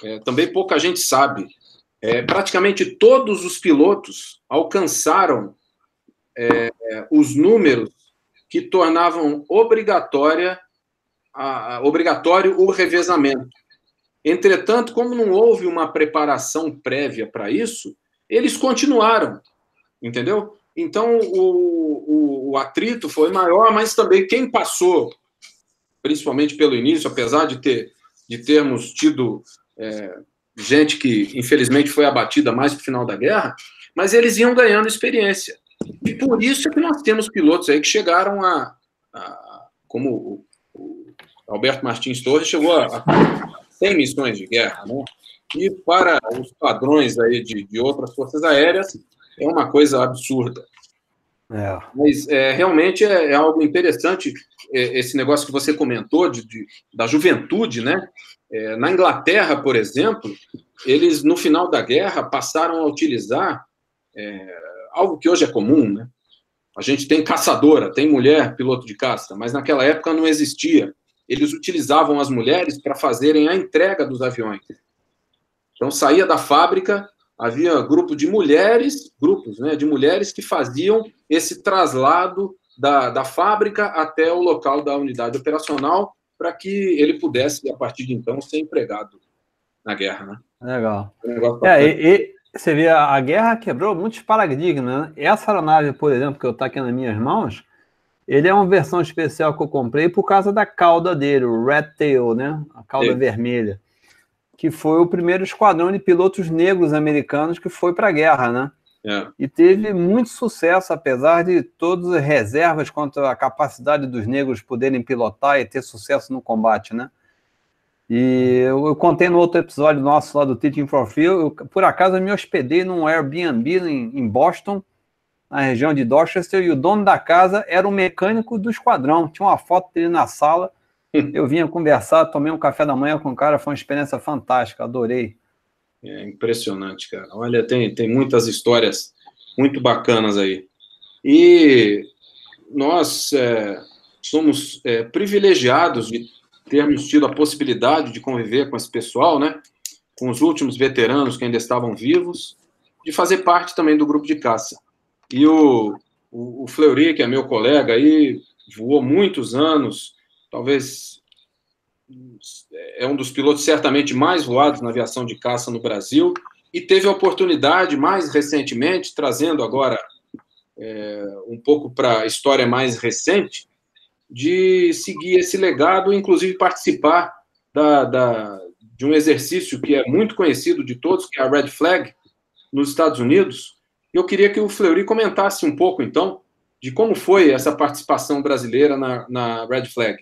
[SPEAKER 1] é, também pouca gente sabe. É, praticamente todos os pilotos alcançaram é, os números que tornavam obrigatória a, obrigatório o revezamento. Entretanto, como não houve uma preparação prévia para isso, eles continuaram, entendeu? Então, o, o, o, atrito foi maior, mas também quem passou, principalmente pelo início, apesar de, ter, de termos tido é, gente que, infelizmente, foi abatida mais para o final da guerra, mas eles iam ganhando experiência. E por isso é que nós temos pilotos aí que chegaram a, a como Alberto Martins Torres chegou a, a 100 missões de guerra, né? E para os padrões aí de, de outras forças aéreas, é uma coisa absurda. É. Mas é, realmente é, é, algo interessante é, esse negócio que você comentou de, de da juventude, né? É, na Inglaterra, por exemplo, eles no final da guerra passaram a utilizar é, algo que hoje é comum, né? A gente tem caçadora, tem mulher piloto de caça, mas naquela época não existia. Eles utilizavam as mulheres para fazerem a entrega dos aviões. Então saía da fábrica, havia grupo de mulheres, grupos né, de mulheres que faziam esse traslado da, da fábrica até o local da unidade operacional para que ele pudesse, a partir de então, ser empregado na guerra. Né?
[SPEAKER 4] Legal. é, e, e, você vê, a guerra quebrou muitos paradigmas. Né? Essa aeronave, por exemplo, que eu estou aqui nas minhas mãos, ele é uma versão especial que eu comprei por causa da cauda dele, o Red Tail, né? A cauda Sim. vermelha. Que foi o primeiro esquadrão de pilotos negros americanos que foi para a guerra, né? É. E teve muito sucesso, apesar de todas as reservas quanto à capacidade dos negros poderem pilotar e ter sucesso no combate, né? E eu, eu, contei no outro episódio nosso lá do Teaching for Free, eu, por acaso eu me hospedei num Airbnb em, em, Boston, na região de Dorchester, e o dono da casa era o mecânico do esquadrão. Tinha uma foto dele na sala. Eu vinha conversar, tomei um café da manhã com o cara, foi uma experiência fantástica, adorei.
[SPEAKER 1] É impressionante, cara. Olha, tem, tem muitas histórias muito bacanas aí. E nós é, somos é, privilegiados de termos tido a possibilidade de conviver com esse pessoal, né? Com os últimos veteranos que ainda estavam vivos, de fazer parte também do grupo de caça. E o, o, o Fleury, que é meu colega aí, voou muitos anos, talvez é um dos pilotos certamente mais voados na aviação de caça no Brasil, e teve a oportunidade, mais recentemente, trazendo agora é, um pouco para a história mais recente, de seguir esse legado, inclusive participar da, da, de um exercício que é muito conhecido de todos, que é a Red Flag, nos Estados Unidos. Eu queria que o Fleury comentasse um pouco, então, de como foi essa participação brasileira na, na Red Flag,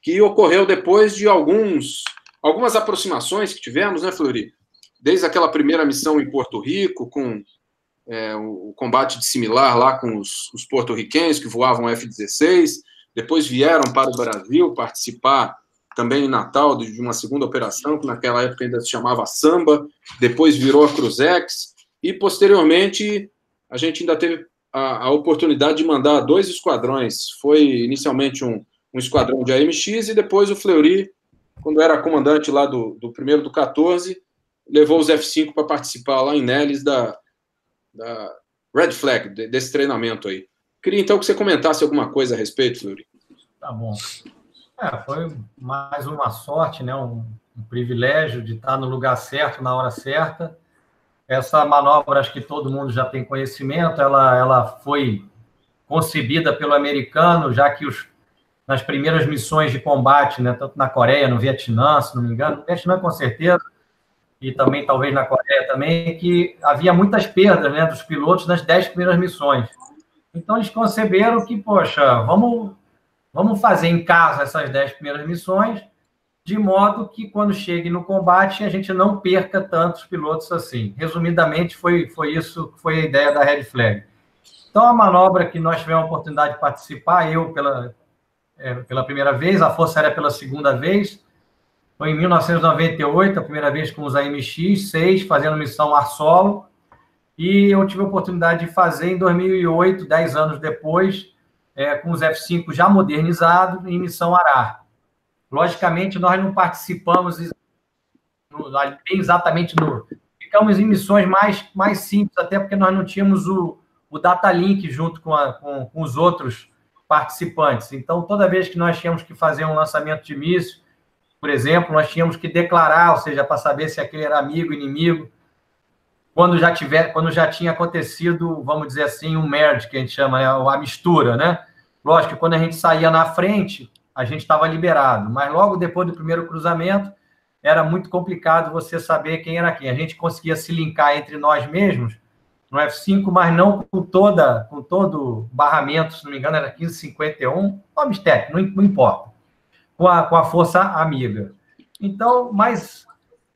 [SPEAKER 1] que ocorreu depois de alguns, algumas aproximações que tivemos, né, Fleury? Desde aquela primeira missão em Porto Rico, com é, o combate de similar lá com os, os porto-riquenhos que voavam F-16, depois vieram para o Brasil participar também em Natal de uma segunda operação, que naquela época ainda se chamava Samba, depois virou a Cruzex, e posteriormente a gente ainda teve a, a oportunidade de mandar dois esquadrões. Foi inicialmente um, um esquadrão de AMX e depois o Fleury, quando era comandante lá do, do primeiro do 14, levou os F5 para participar lá em Neles da, da Red Flag, desse treinamento aí. Queria então que você comentasse alguma coisa a respeito, Fleury.
[SPEAKER 2] Tá bom. É, foi mais uma sorte, né? Um, um, privilégio de estar no lugar certo, na hora certa. Essa manobra, acho que todo mundo já tem conhecimento, ela, ela foi concebida pelo americano, já que os, nas primeiras missões de combate, né, tanto na Coreia, no Vietnã, se não me engano, no Vietnã com certeza, e também talvez na Coreia também, que havia muitas perdas né, dos pilotos nas dez primeiras missões. Então, eles conceberam que, poxa, vamos, vamos fazer em casa essas dez primeiras missões, de modo que quando chegue no combate a gente não perca tantos pilotos assim. Resumidamente, foi, foi isso foi a ideia da Red Flag. Então, a manobra que nós tivemos a oportunidade de participar, eu pela, é, pela primeira vez, a Força Aérea pela segunda vez, foi em 1998, a primeira vez com os AMX-6, fazendo missão ar solo, e eu tive a oportunidade de fazer em 2008, 10 anos depois, é, com os F5 já modernizados, em missão Arar. Logicamente, nós não participamos exatamente no. Ficamos em missões mais, mais simples, até porque nós não tínhamos o, o data link junto com, a, com, com os outros participantes. Então, toda vez que nós tínhamos que fazer um lançamento de míssil, por exemplo, nós tínhamos que declarar, ou seja, para saber se aquele era amigo, inimigo, quando já tiver, quando já tinha acontecido, vamos dizer assim, um merge que a gente chama, né, a mistura, né? Lógico que quando a gente saía na frente, a gente estava liberado, mas logo depois do primeiro cruzamento, era muito complicado você saber quem era quem. A gente conseguia se linkar entre nós mesmos no F5, mas não com toda, com todo barramento, se não me engano, era 1551, nome técnico, não, não importa, com a, com a força amiga. Então, mas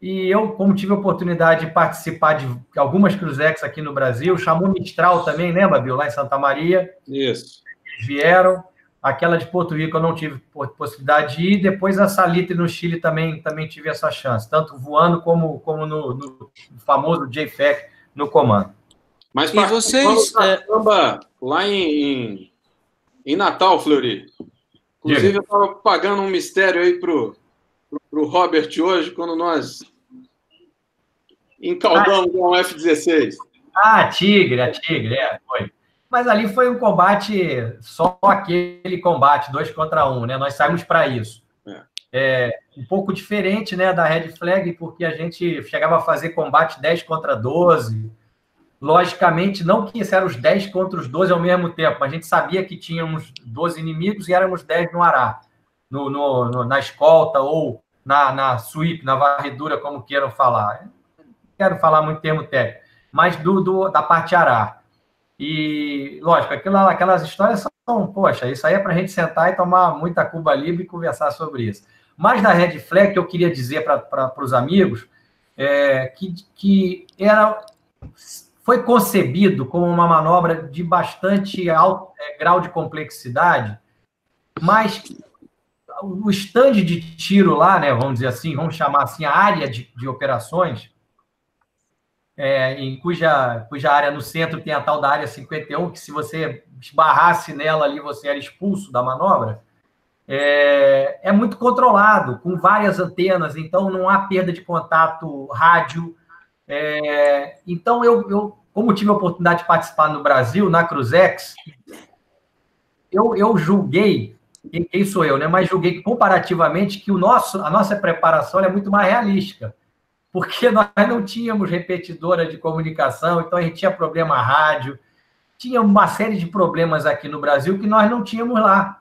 [SPEAKER 2] E eu, como tive a oportunidade de participar de algumas Cruzex aqui no Brasil, chamou Mistral também, lembra, Bill, lá em Santa Maria?
[SPEAKER 1] Isso.
[SPEAKER 2] Eles vieram. Aquela de Porto Rico eu não tive possibilidade de ir. Depois a Salitre no Chile também, também tive essa chance, tanto voando como, como no, no famoso JFEC no comando.
[SPEAKER 1] Mas e vocês é... lá em, em Natal, Fleury. Inclusive, eu estava pagando um mistério aí pro, pro, pro Robert hoje, quando nós encaldamos ah, um F-16.
[SPEAKER 2] Ah, Tigre, a Tigre, é, foi. Mas ali foi um combate, só aquele combate, dois contra um, né? Nós saímos para isso. É. é. um pouco diferente né, da Red Flag, porque a gente chegava a fazer combate 10 contra 12. Logicamente, não que isso eram os 10 contra os 12 ao mesmo tempo, a gente sabia que tínhamos 12 inimigos e éramos 10 no ará, no, no, no, na escolta ou na, na sweep, na varredura, como queiram falar. Não quero falar muito termo técnico, mas do, do da parte ará. E, lógico, aquilo, aquelas histórias são, poxa, isso aí é para a gente sentar e tomar muita Cuba Livre e conversar sobre isso. Mas da Red Flag, eu queria dizer para os amigos, é, que, que era, foi concebido como uma manobra de bastante alto é, grau de complexidade, mas o stand de tiro lá, né, vamos dizer assim, vamos chamar assim, a área de, de operações, é, em cuja, cuja área no centro tem a tal da área 51, que se você esbarrasse nela ali, você era expulso da manobra, é, é muito controlado, com várias antenas, então não há perda de contato rádio. É, então, eu, eu, como tive a oportunidade de participar no Brasil, na Cruzex, eu, eu julguei, quem sou eu, né? Mas julguei comparativamente que o nosso, a nossa preparação é muito mais realística porque nós não tínhamos repetidora de comunicação, então a gente tinha problema rádio, tinha uma série de problemas aqui no Brasil que nós não tínhamos lá,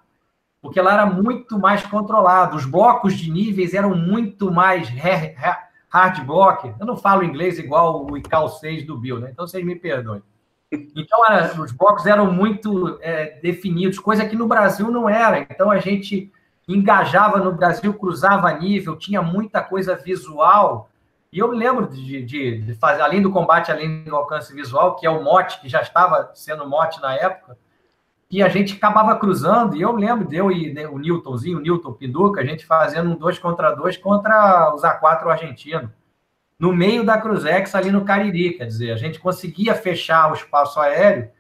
[SPEAKER 2] porque lá era muito mais controlado, os blocos de níveis eram muito mais hard block. Eu não falo inglês igual o ICAO 6 do Bill, né? então vocês me perdoem. Então, era, os blocos eram muito é, definidos, coisa que no Brasil não era. Então, a gente engajava no Brasil, cruzava nível, tinha muita coisa visual e eu me lembro de, de, de, fazer, além do combate, além do alcance visual, que é o mote, que já estava sendo mote na época, que a gente acabava cruzando, e eu lembro de eu e né, o Newtonzinho, o Newton Pinduca, a gente fazendo um dois contra dois contra os A4 argentino, no meio da Cruzex, ali no Cariri, quer dizer, a gente conseguia fechar o espaço aéreo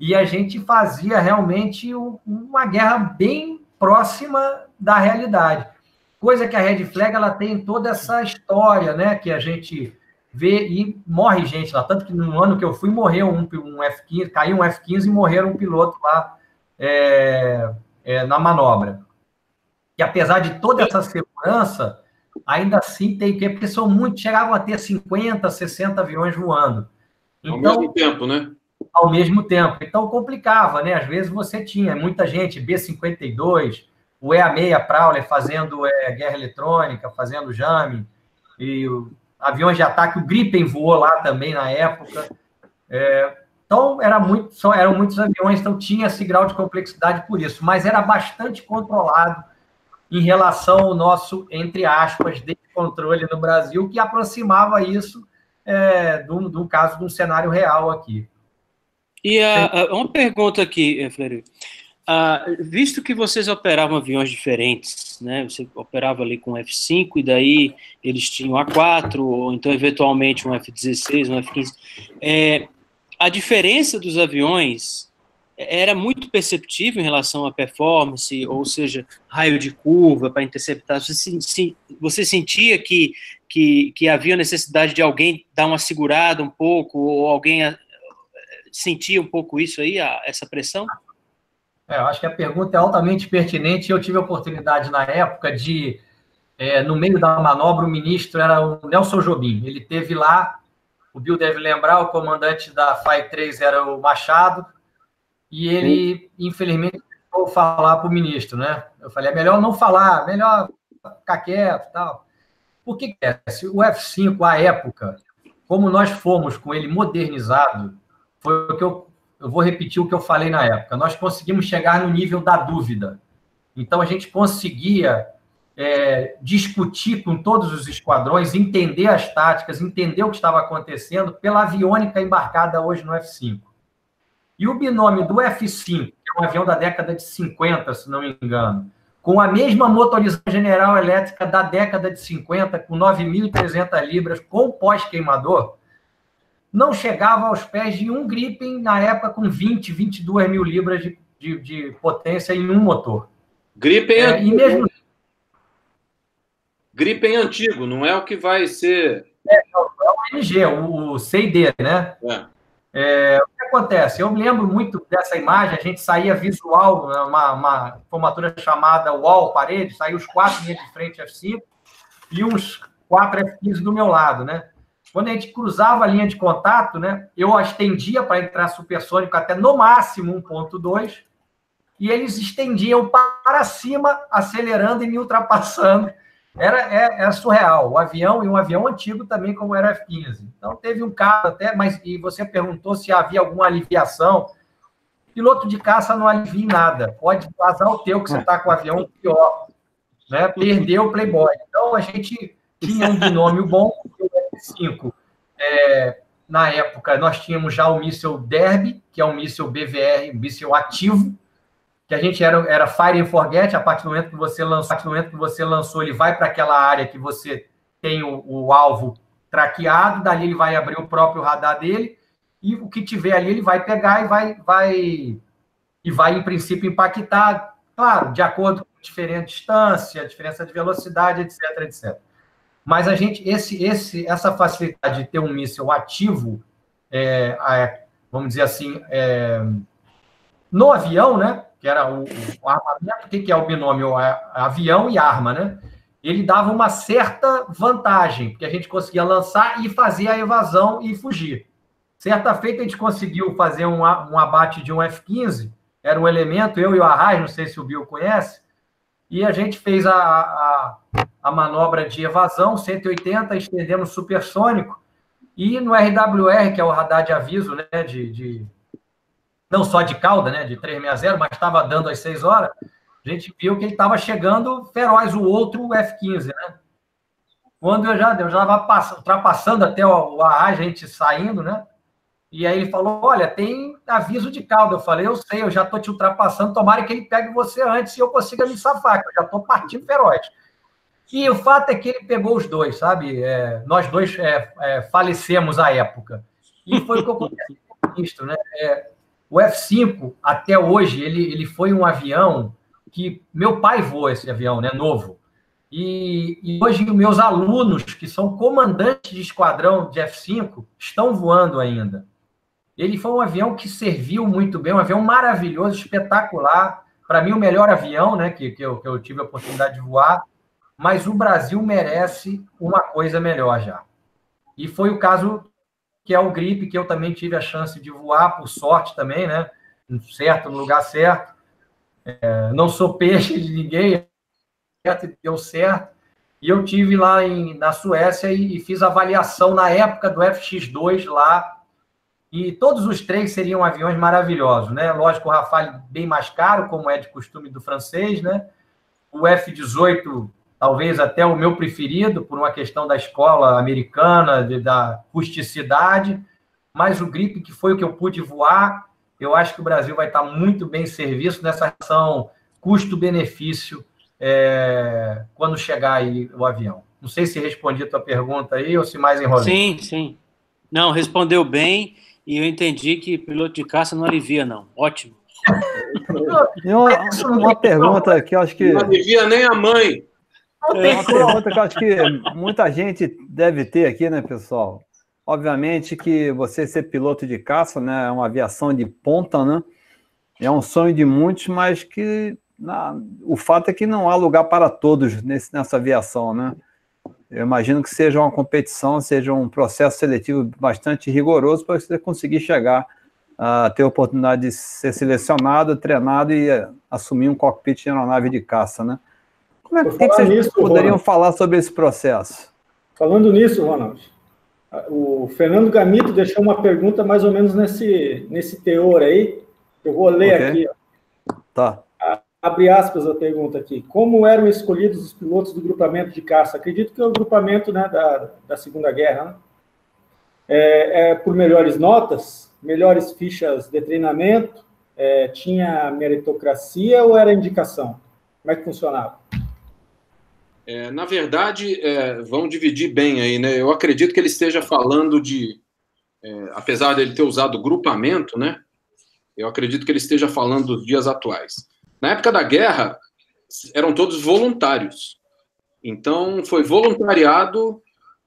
[SPEAKER 2] e a gente fazia realmente uma guerra bem próxima da realidade coisa que a Red Flag ela tem toda essa história, né? Que a gente vê e morre gente lá. Tanto que no ano que eu fui, morreu um, um F-15, caiu um F-15 e morreram um piloto lá é, é, na manobra. E apesar de toda essa segurança, ainda assim tem que, porque são muitos, chegavam a ter 50, 60 aviões voando.
[SPEAKER 1] Então, ao mesmo tempo, né?
[SPEAKER 2] Ao mesmo tempo. Então complicava, né? Às vezes você tinha muita gente, B-52, o EA6 Prowler fazendo é, guerra eletrônica, fazendo JAME, e o, aviões de ataque, o Gripen voou lá também na época. É, então, era muito, só, eram muitos aviões, então tinha esse grau de complexidade por isso, mas era bastante controlado em relação ao nosso, entre aspas, descontrole no Brasil, que aproximava isso é, do, do caso de um cenário real aqui.
[SPEAKER 5] E a, a, uma pergunta aqui, Fleury. Ah, visto que vocês operavam aviões diferentes, né? Você operava ali com F5 e daí eles tinham A4 ou então eventualmente um F16, um F15. É, a diferença dos aviões era muito perceptível em relação à performance, ou seja, raio de curva para interceptar. Você, se, você sentia que, que, que havia necessidade de alguém dar uma segurada um pouco, ou alguém eh, sentia um pouco isso aí, essa pressão?
[SPEAKER 2] É, eu acho que a pergunta é altamente pertinente. Eu tive a oportunidade na época de, é, no meio da manobra, o ministro era o Nelson Jobim. Ele teve lá, o Bill deve lembrar, o comandante da FAI 3 era o Machado, e ele, Sim. infelizmente, vou falar para o ministro, né? Eu falei, é melhor não falar, melhor ficar quieto tal. Por que é? Se o F5, à época, como nós fomos com ele modernizado, foi o que eu eu vou repetir o que eu falei na época. Nós conseguimos chegar no nível da dúvida. Então, a gente conseguia é, discutir com todos os esquadrões, entender as táticas, entender o que estava acontecendo pela aviônica embarcada hoje no F-5. E o binômio do F-5, que é um avião da década de 50, se não me engano, com a mesma motorização general elétrica da década de 50, com 9.300 libras, com pós-queimador, não chegava aos pés de um Gripen na época com 20, 22 mil libras de, de, de potência em um motor.
[SPEAKER 1] Gripen é, e mesmo Gripen antigo, não é o que vai ser.
[SPEAKER 2] É, é o MG, o CD, né? É. É, o que acontece? Eu me lembro muito dessa imagem, a gente saía visual, né, uma, uma formatura chamada wall, parede, saía os quatro linhas de frente F5 e uns quatro F15 do meu lado, né? Quando a gente cruzava a linha de contato, né, eu estendia para entrar supersônico até no máximo 1.2 e eles estendiam para cima, acelerando e me ultrapassando era, é, é, surreal. O avião, e um avião antigo também, como era F-15. Então, teve um caso até, mas e você perguntou se havia alguma aliviação. Piloto de caça não alivia em nada. Pode vazar o teu, que você está com o avião pior. Né? Perdeu o Playboy. Então, a gente tinha um binômio bom, o F-5. É, na época, nós tínhamos já o míssil Derby, que é um míssil BVR, um míssil ativo, que a gente era, era fire and forget, a partir do momento que você lançou, a partir do momento que você lançou, ele vai para aquela área que você tem o, o, alvo traqueado, dali ele vai abrir o próprio radar dele, e o que tiver ali ele vai pegar e vai, vai e vai, em princípio, impactar, claro, de acordo com diferente distância, diferença de velocidade, etc, etc. Mas a gente, esse, esse, essa facilidade de ter um míssil ativo, é, é, vamos dizer assim, é, no avião, né? que era o, o armamento, o que, é o binômio avião e arma, né? Ele dava uma certa vantagem, porque a gente conseguia lançar e fazer a evasão e fugir. Certa feita, a gente conseguiu fazer um, um abate de um F-15, era um elemento, eu e o Arraes, não sei se o Bill conhece, e a gente fez a, a, a manobra de evasão, 180, estendemos supersônico, e no RWR, que é o radar de aviso né, de, de não só de cauda, né, de 360, mas estava dando às 6 horas, a gente viu que ele estava chegando feroz, o outro F-15, né? Quando eu já estava ultrapassando até o, a gente saindo, né? E aí ele falou: Olha, tem aviso de cauda. Eu falei: Eu sei, eu já estou te ultrapassando. Tomara que ele pegue você antes e eu consiga me safar, que eu já estou partindo feroz. E o fato é que ele pegou os dois, sabe? É, nós dois é, é, falecemos à época. E foi o que aconteceu com o ministro, né? É, o F-5, até hoje, ele, ele foi um avião que meu pai voa esse avião, né, novo. E, e hoje meus alunos, que são comandantes de esquadrão de F-5, estão voando ainda. Ele foi um avião que serviu muito bem, um avião maravilhoso, espetacular. Para mim, o melhor avião né, que, que, eu, que eu tive a oportunidade de voar. Mas o Brasil merece uma coisa melhor já. E foi o caso que é o gripe, que eu também tive a chance de voar, por sorte também, né? Certo, no lugar certo. É, não sou peixe de ninguém, deu certo. E eu tive lá em, na Suécia e, e fiz avaliação na época do FX2 lá. E todos os três seriam aviões maravilhosos, né? Lógico, o Rafale bem mais caro, como é de costume do francês, né? O F-18 talvez até o meu preferido, por uma questão da escola americana, de, da rusticidade, mas o Gripe, que foi o que eu pude voar, eu acho que o Brasil vai estar muito bem serviço nessa ação custo-benefício é, quando chegar aí o avião. Não sei se respondi a tua pergunta aí ou se mais enrolei.
[SPEAKER 5] Sim, sim. Não, respondeu bem e eu entendi que piloto de caça não alivia, não. Ótimo.
[SPEAKER 4] uma, uma pergunta que eu acho que.
[SPEAKER 1] Não alivia nem a mãe.
[SPEAKER 4] É uma pergunta que eu acho que muita gente deve ter aqui, né, pessoal? Obviamente que você ser piloto de caça, né, é uma aviação de ponta, né? É um sonho de muitos, mas que na, o fato é que não há lugar para todos nesse, nessa aviação, né? Eu imagino que seja uma competição, seja um processo seletivo bastante rigoroso para você conseguir chegar a ter a oportunidade de ser selecionado, treinado e assumir um cockpit de aeronave de caça, né? Como é que, que vocês nisso, poderiam Ronald, falar sobre esse processo?
[SPEAKER 3] Falando nisso, Ronald, o Fernando Gamito deixou uma pergunta mais ou menos nesse, nesse teor aí. Eu vou ler okay. aqui.
[SPEAKER 4] Tá.
[SPEAKER 3] Abre aspas a pergunta aqui. Como eram escolhidos os pilotos do grupamento de caça? Acredito que é o grupamento né, da, da Segunda Guerra. Né? É, é, por melhores notas, melhores fichas de treinamento, é, tinha meritocracia ou era indicação? Como é que funcionava?
[SPEAKER 1] É, na verdade, é, vão dividir bem aí, né? Eu acredito que ele esteja falando de, é, apesar dele ter usado grupamento, né? Eu acredito que ele esteja falando dos dias atuais. Na época da guerra, eram todos voluntários. Então, foi voluntariado.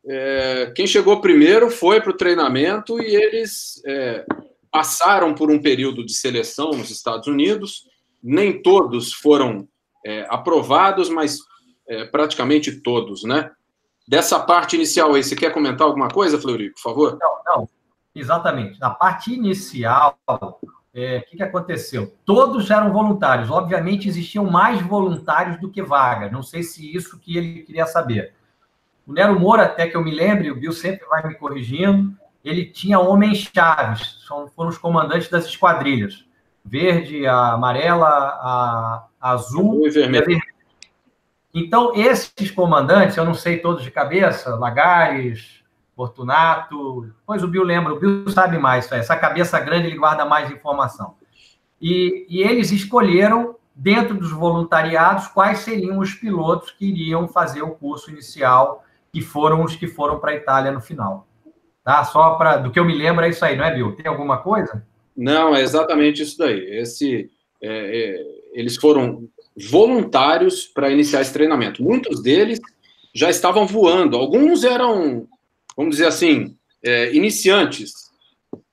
[SPEAKER 1] É, quem chegou primeiro foi para o treinamento e eles é, passaram por um período de seleção nos Estados Unidos. Nem todos foram é, aprovados, mas é, praticamente todos, né? Dessa parte inicial aí, você quer comentar alguma coisa, Fleury, por favor?
[SPEAKER 2] Não, não. Exatamente. Na parte inicial, é, o que, que aconteceu? Todos eram voluntários. Obviamente, existiam mais voluntários do que vagas. Não sei se isso que ele queria saber. O Nero Moura, até que eu me lembre, o Bill sempre vai me corrigindo, ele tinha homens-chaves, foram os comandantes das esquadrilhas. Verde, a amarela, a, a azul
[SPEAKER 1] e vermelho.
[SPEAKER 2] Então, esses comandantes, eu não sei todos de cabeça, Lagares, Fortunato, pois o Bill lembra, o Bill sabe mais, essa cabeça grande ele guarda mais informação. E, e eles escolheram, dentro dos voluntariados, quais seriam os pilotos que iriam fazer o curso inicial, que foram os que foram para a Itália no final. Tá? Só para do que eu me lembro é isso aí, não é, Bill? Tem alguma coisa?
[SPEAKER 1] Não, é exatamente isso daí. Esse, é, é, eles foram voluntários para iniciar esse treinamento. Muitos deles já estavam voando. Alguns eram vamos dizer assim, é, iniciantes.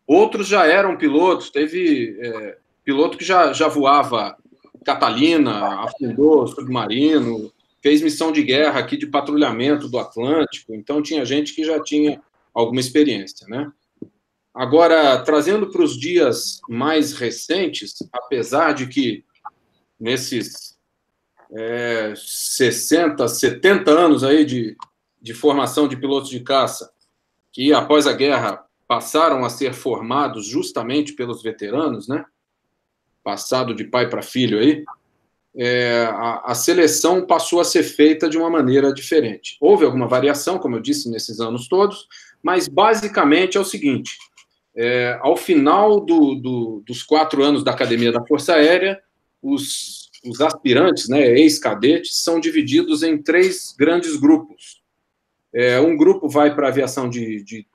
[SPEAKER 1] Outros já eram pilotos, teve é, piloto que já, já voava Catalina, afundou submarino, fez missão de guerra aqui de patrulhamento do Atlântico, então tinha gente que já tinha alguma experiência, né? Agora, trazendo para os dias mais recentes, apesar de que nesses é, 60, 70 anos aí de, de formação de pilotos de caça, que após a guerra passaram a ser formados justamente pelos veteranos, né? Passado de pai para filho aí, é, a, a, seleção passou a ser feita de uma maneira diferente. Houve alguma variação, como eu disse, nesses anos todos, mas basicamente é o seguinte: é, ao final do, do, dos quatro anos da Academia da Força Aérea, os, os aspirantes, né, ex-cadetes, são divididos em três grandes grupos. É, um grupo vai para aviação de, de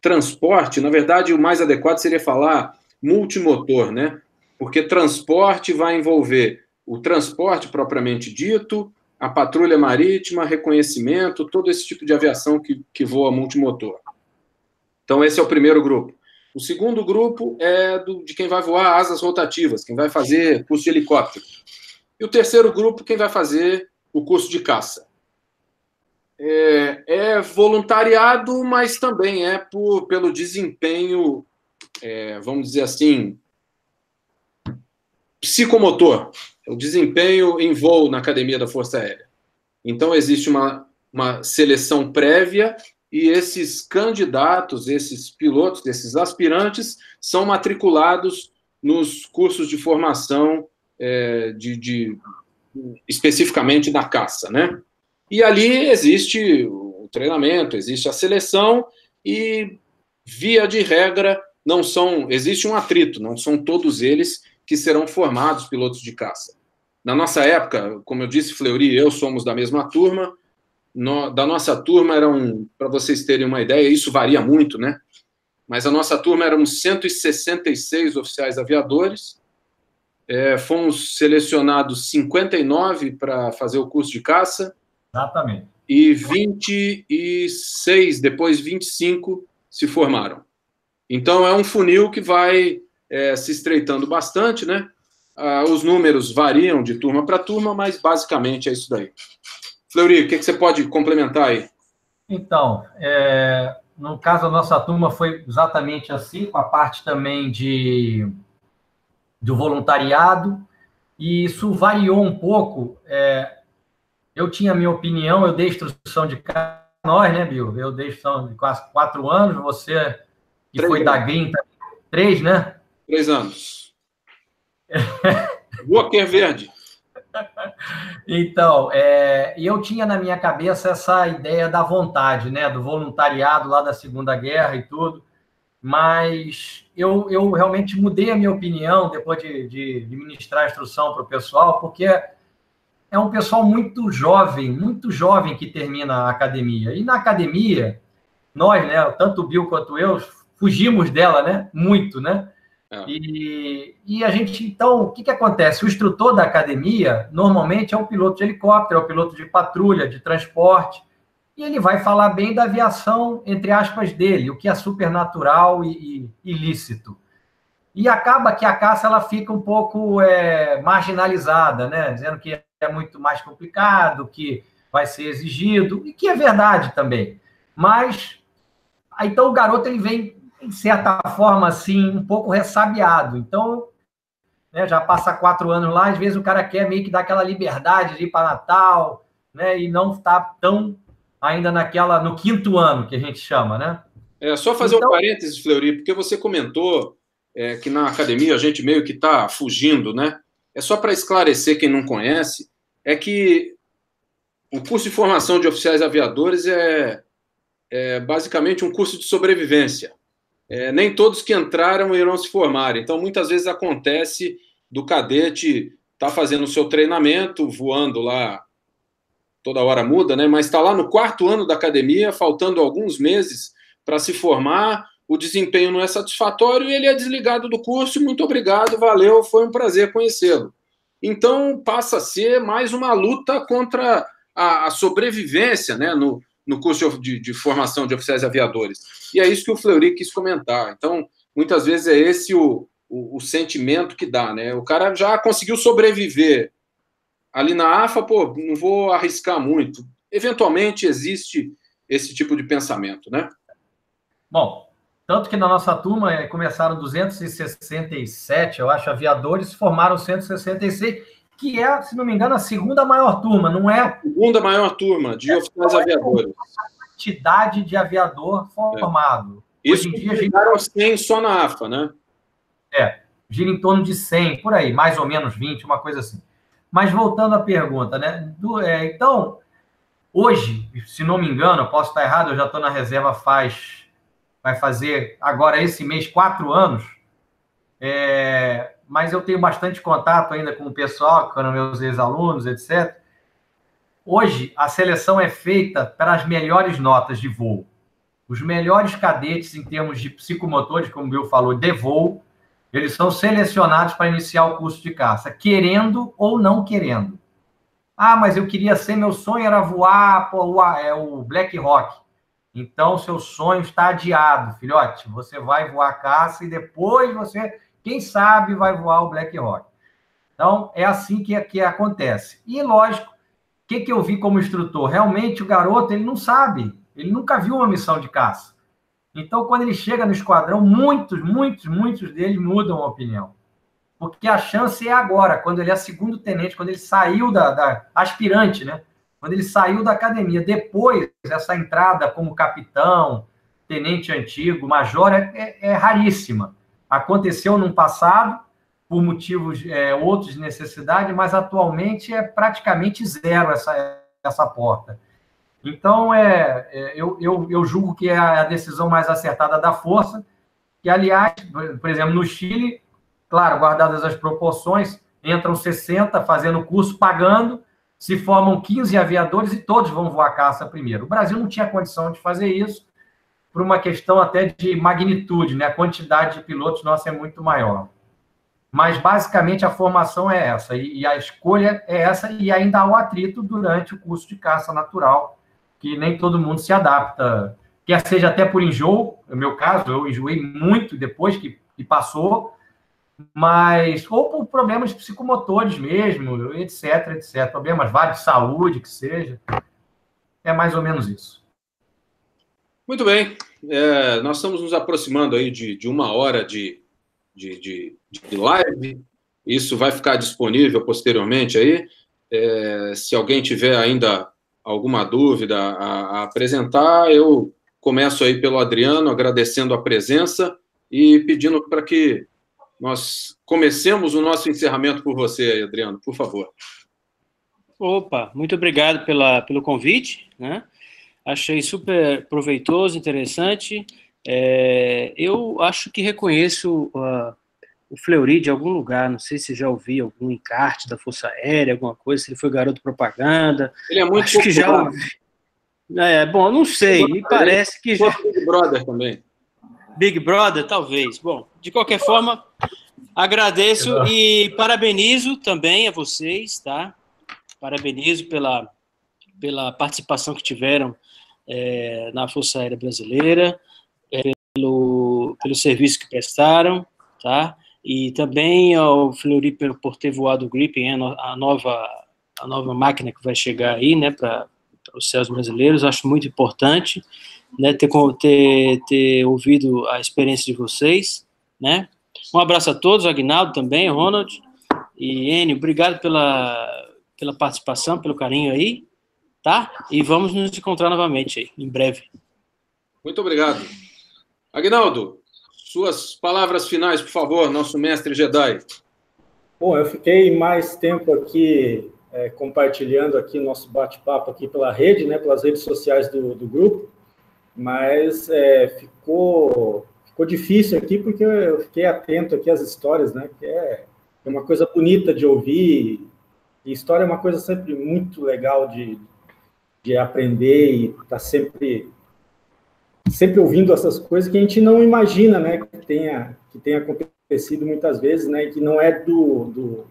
[SPEAKER 1] transporte, na verdade, o mais adequado seria falar multimotor, né? Porque transporte vai envolver o transporte propriamente dito, a patrulha marítima, reconhecimento, todo esse tipo de aviação que, que voa multimotor. Então, esse é o primeiro grupo. O segundo grupo é do, de quem vai voar asas rotativas, quem vai fazer curso de helicóptero. E o terceiro grupo, quem vai fazer o curso de caça é, é voluntariado, mas também é por, pelo desempenho, é, vamos dizer assim, psicomotor, o desempenho em voo na Academia da Força Aérea. Então, existe uma, uma seleção prévia e esses candidatos, esses pilotos, esses aspirantes, são matriculados nos cursos de formação é, de, de, especificamente na caça, né? E ali existe o treinamento, existe a seleção e, via de regra, não são. Existe um atrito, não são todos eles que serão formados pilotos de caça. Na nossa época, como eu disse, Fleury e eu somos da mesma turma. No, da nossa turma eram, para vocês terem uma ideia, isso varia muito, né? Mas a nossa turma eram 166 oficiais aviadores. É, fomos selecionados 59 para fazer o curso de caça
[SPEAKER 2] Exatamente.
[SPEAKER 1] E 26, depois 25 se formaram. Então é um funil que vai é, se estreitando bastante, né? Ah, os números variam de turma para turma, mas basicamente é isso daí. Fleury, o que, que você pode complementar aí?
[SPEAKER 2] Então, é, no caso da nossa turma foi exatamente assim, com a parte também de do voluntariado, e isso variou um pouco. É, eu tinha a minha opinião, eu dei instrução de nós, né, Bill? Eu dei instrução de quase quatro anos, você que três foi anos. da Green, três, né?
[SPEAKER 1] Três anos. Walker Verde.
[SPEAKER 2] Então, é, eu tinha na minha cabeça essa ideia da vontade, né, do voluntariado lá da Segunda Guerra e tudo, mas eu, eu realmente mudei a minha opinião depois de, de, de ministrar a instrução para o pessoal, porque é um pessoal muito jovem, muito jovem que termina a academia. E na academia, nós, né, tanto o Bill quanto eu, fugimos dela, né, muito, né? É. E, e a gente, então, o que, que acontece? O instrutor da academia, normalmente, é um piloto de helicóptero, é um piloto de patrulha, de transporte, e ele vai falar bem da aviação, entre aspas, dele, o que é supernatural e, e ilícito. E acaba que a caça ela fica um pouco é, marginalizada, né? Dizendo que é muito mais complicado, que vai ser exigido, e que é verdade também. Mas, então o garoto ele vem, em certa forma, assim, um pouco ressabiado. Então, né, já passa quatro anos lá, às vezes o cara quer meio que dar aquela liberdade de ir para Natal, né? E não está tão ainda naquela no quinto ano que a gente chama, né?
[SPEAKER 1] É só fazer então... um parênteses, Fleury, porque você comentou é, que na academia a gente meio que está fugindo, né? É só para esclarecer quem não conhece, é que o curso de formação de oficiais aviadores é, é basicamente um curso de sobrevivência. É, nem todos que entraram irão se formar. Então, muitas vezes acontece do cadete estar tá fazendo o seu treinamento, voando lá toda hora muda, né? Mas está lá no quarto ano da academia, faltando alguns meses para se formar, o desempenho não é satisfatório e ele é desligado do curso. Muito obrigado, valeu, foi um prazer conhecê-lo. Então passa a ser mais uma luta contra a, a sobrevivência, né? No, no curso de, de, formação de oficiais aviadores. E é isso que o Fleury quis comentar. Então, muitas vezes é esse o, o, o sentimento que dá, né? O cara já conseguiu sobreviver ali na AFA, pô, não vou arriscar muito. Eventualmente existe esse tipo de pensamento, né?
[SPEAKER 2] Bom, tanto que na nossa turma eh, começaram 267, eu acho, aviadores, formaram 166, que é, se não me engano, a segunda maior turma, não é?
[SPEAKER 1] Segunda maior turma de é, oficiais aviadores.
[SPEAKER 2] A quantidade de aviador formado.
[SPEAKER 1] É. Isso Hoje em dia, gente... 100 só na AFA, né?
[SPEAKER 2] É, gira em torno de 100, por aí, mais ou menos 20, uma coisa assim. Mas voltando à pergunta, né? Do, é, então, hoje, se não me engano, posso estar errado, eu já estou na reserva faz. Vai fazer agora esse mês quatro anos. É, mas eu tenho bastante contato ainda com o pessoal, com meus ex-alunos, etc. Hoje, a seleção é feita para as melhores notas de voo. Os melhores cadetes em termos de psicomotores, como o Bill falou, de voo, eles são selecionados para iniciar o curso de caça, querendo ou não querendo. Ah, mas eu queria ser, meu sonho era voar pô, é o Black Rock. Então, seu sonho está adiado, filhote. Você vai voar caça e depois você, quem sabe, vai voar o Black Rock. Então, é assim que, que acontece. E, lógico, o que, que eu vi como instrutor? Realmente, o garoto, ele não sabe. Ele nunca viu uma missão de caça. Então, quando ele chega no esquadrão, muitos, muitos, muitos deles mudam a opinião. Porque a chance é agora, quando ele é segundo tenente, quando ele saiu da, da aspirante, né? Quando ele saiu da academia. Depois, essa entrada como capitão, tenente antigo, major, é, é, é raríssima. Aconteceu no passado, por motivos é, outros de necessidade, mas atualmente é praticamente zero essa, essa porta. Então, é, é eu, eu, eu, julgo que é a decisão mais acertada da força, que, aliás, por exemplo, no Chile, claro, guardadas as proporções, entram 60 fazendo curso, pagando, se formam 15 aviadores e todos vão voar caça primeiro. O Brasil não tinha condição de fazer isso, por uma questão até de magnitude, né? A quantidade de pilotos nossa é muito maior. Mas, basicamente, a formação é essa, e a escolha é essa, e ainda há o atrito durante o curso de caça natural, que nem todo mundo se adapta, quer seja até por enjoo, no meu caso, eu enjoei muito depois que, que passou, mas ou por problemas psicomotores mesmo, etc, etc, problemas vários de saúde, que seja. É mais ou menos isso.
[SPEAKER 1] Muito bem. É, nós estamos nos aproximando aí de, de uma hora de, de, de, de live. Isso vai ficar disponível posteriormente aí. É, se alguém tiver ainda alguma dúvida a, a apresentar, eu começo aí pelo Adriano, agradecendo a presença e pedindo para que nós comecemos o nosso encerramento por você, Adriano, por favor.
[SPEAKER 5] Opa, muito obrigado pela, pelo convite, né? Achei super proveitoso, interessante. É, eu acho que reconheço uh, o Fleury de algum lugar, não sei se já ouvi algum encarte da Força Aérea, alguma coisa, se ele foi garoto propaganda.
[SPEAKER 1] Ele é muito
[SPEAKER 5] Acho popular. que já ouvi. É, bom, não sei, me parece que já.
[SPEAKER 1] Brother também.
[SPEAKER 5] Big Brother, talvez. Bom, de qualquer forma, agradeço e parabenizo também a vocês, tá? Parabenizo pela, pela participação que tiveram é, na Força Aérea Brasileira, é, pelo, pelo serviço que prestaram, tá? E também ao por, por ter voado o Gripen, a nova, a nova máquina que vai chegar aí, né, para os céus brasileiros, acho muito importante, né, ter, ter, ter ouvido a experiência de vocês, né. Um abraço a todos, Agnaldo também, Ronald e Enio, obrigado pela, pela participação, pelo carinho aí, tá? E vamos nos encontrar novamente aí, em breve.
[SPEAKER 1] Muito obrigado. Agnaldo, suas palavras finais, por favor, nosso mestre Jedi.
[SPEAKER 3] Bom, eu fiquei mais tempo aqui é, compartilhando aqui nosso bate-papo aqui pela rede, né, pelas redes sociais do, do grupo, mas é, ficou ficou difícil aqui porque eu fiquei atento aqui às histórias, né, que é, é uma coisa bonita de ouvir, e história é uma coisa sempre muito legal de, de aprender e estar tá sempre sempre ouvindo essas coisas que a gente não imagina, né, que tenha que tenha acontecido muitas vezes, né, que não é do, do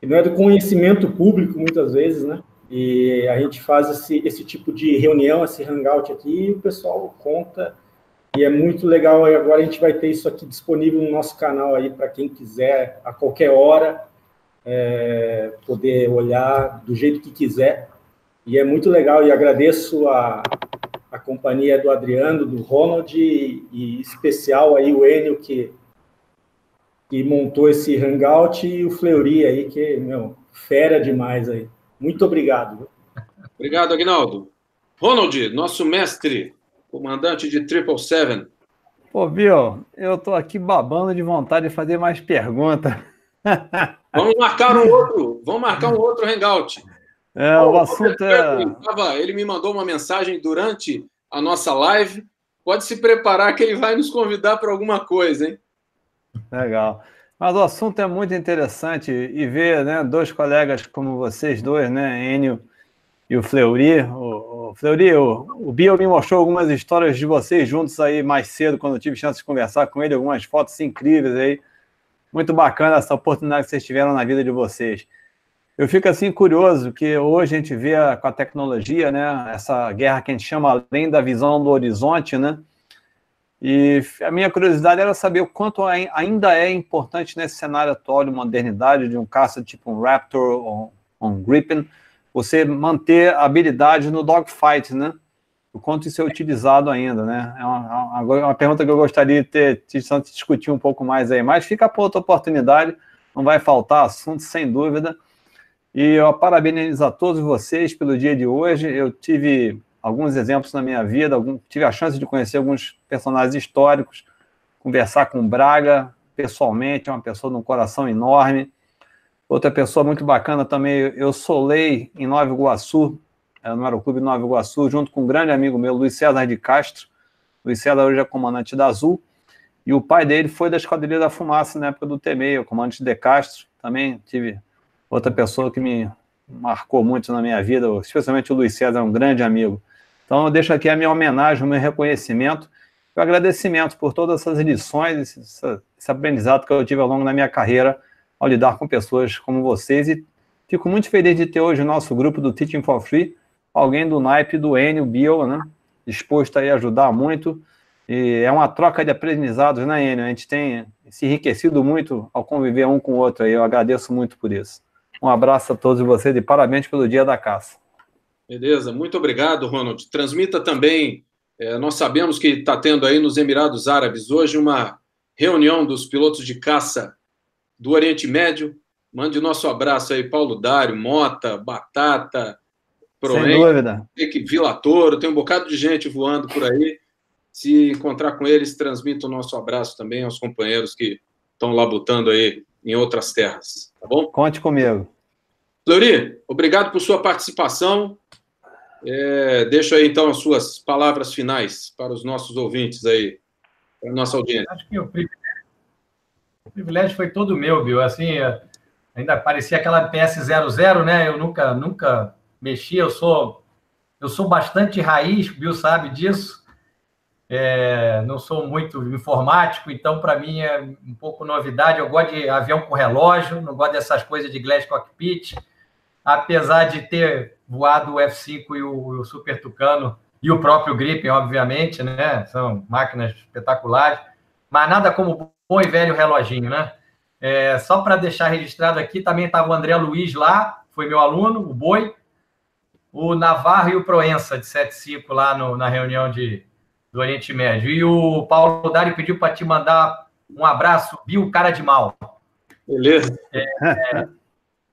[SPEAKER 3] que não é do conhecimento público muitas vezes, né? E a gente faz esse, esse tipo de reunião, esse hangout aqui, e o pessoal conta e é muito legal. E agora a gente vai ter isso aqui disponível no nosso canal aí para quem quiser a qualquer hora é, poder olhar do jeito que quiser. E é muito legal e agradeço a, a companhia do Adriano, do Ronald e, e especial aí o Enio que, que montou esse hangout e o Fleury aí que, meu, fera demais aí. Muito obrigado.
[SPEAKER 1] Obrigado, Agnaldo. Ronald, nosso mestre, comandante de Triple Seven.
[SPEAKER 4] Pô, Bill, eu tô aqui babando de vontade de fazer mais perguntas.
[SPEAKER 1] Vamos marcar um outro, vamos marcar um outro hangout.
[SPEAKER 4] É, o, o assunto é.
[SPEAKER 1] Ele me mandou uma mensagem durante a nossa live. Pode se preparar que ele vai nos convidar para alguma coisa, hein?
[SPEAKER 4] Legal. Mas o assunto é muito interessante e ver né, dois colegas como vocês dois, né, Enio e o Fleury. O, o Fleury, o, o Bio me mostrou algumas histórias de vocês juntos aí mais cedo, quando eu tive chance de conversar com ele, algumas fotos incríveis aí. Muito bacana essa oportunidade que vocês tiveram na vida de vocês. Eu fico assim curioso que hoje a gente vê com a tecnologia, né, essa guerra que a gente chama além da visão do horizonte, né? E a minha curiosidade era saber o quanto ainda é importante nesse cenário atual de modernidade, de um caça tipo um Raptor ou um Gripen, você manter habilidade no dogfight, né? O quanto isso é utilizado ainda, né? É uma, uma, uma pergunta que eu gostaria de ter de discutir um pouco mais aí, mas fica para outra oportunidade, não vai faltar assunto, sem dúvida. E eu parabenizo a todos vocês pelo dia de hoje. Eu tive alguns exemplos na minha vida, algum, tive a chance de conhecer alguns personagens históricos, conversar com Braga pessoalmente, é uma pessoa de um coração enorme. Outra pessoa muito bacana também, eu solei em Nova Iguaçu, é, no Aeroclube Nova Iguaçu, junto com um grande amigo meu, Luiz César de Castro. Luiz César hoje é comandante da Azul, e o pai dele foi da Esquadrilha da Fumaça na época do TMEI, o comandante de Castro. Também tive outra pessoa que me marcou muito na minha vida, especialmente o Luiz César, um grande amigo. Então, eu deixo aqui a minha homenagem, o meu reconhecimento, o agradecimento por todas essas lições, esse, esse aprendizado que eu tive ao longo da minha carreira ao lidar com pessoas como vocês. E fico muito feliz de ter hoje o nosso grupo do Teaching for Free, alguém do naipe do Enio Bio, né? disposto a ajudar muito. E é uma troca de aprendizados, né, Enio? A gente tem se enriquecido muito ao conviver um com o outro aí. Eu agradeço muito por isso. Um abraço a todos vocês e parabéns pelo Dia da Caça.
[SPEAKER 1] Beleza, muito obrigado, Ronald. Transmita também. É, nós sabemos que está tendo aí nos Emirados Árabes hoje uma reunião dos pilotos de caça do Oriente Médio. Mande nosso abraço aí, Paulo Dário, Mota, Batata,
[SPEAKER 4] Proen, Sem dúvida.
[SPEAKER 1] Vila Toro, tem um bocado de gente voando por aí. Se encontrar com eles, transmita o nosso abraço também aos companheiros que estão labutando aí em outras terras, tá bom?
[SPEAKER 4] Conte comigo.
[SPEAKER 1] Flori, obrigado por sua participação. É, deixo aí, então, as suas palavras finais para os nossos ouvintes aí, para a nossa audiência.
[SPEAKER 2] Acho que o privilégio, o privilégio foi todo meu, Bill. Assim, é, ainda parecia aquela PS00, né? Eu nunca, nunca mexi, eu sou, eu sou bastante raiz, Bill sabe disso. É, não sou muito informático, então para mim é um pouco novidade. Eu gosto de avião com relógio, não gosto dessas coisas de glass cockpit, apesar de ter voado o F5 e o, o Super Tucano e o próprio Gripen, obviamente, né? São máquinas espetaculares, mas nada como bom e velho reloginho, né? É, só para deixar registrado aqui, também estava o André Luiz lá, foi meu aluno, o Boi, o Navarro e o Proença, de 75, lá no, na reunião de, do Oriente Médio. E o Paulo Dari pediu para te mandar um abraço, Bill Cara de Mal.
[SPEAKER 1] Beleza.
[SPEAKER 2] É, é,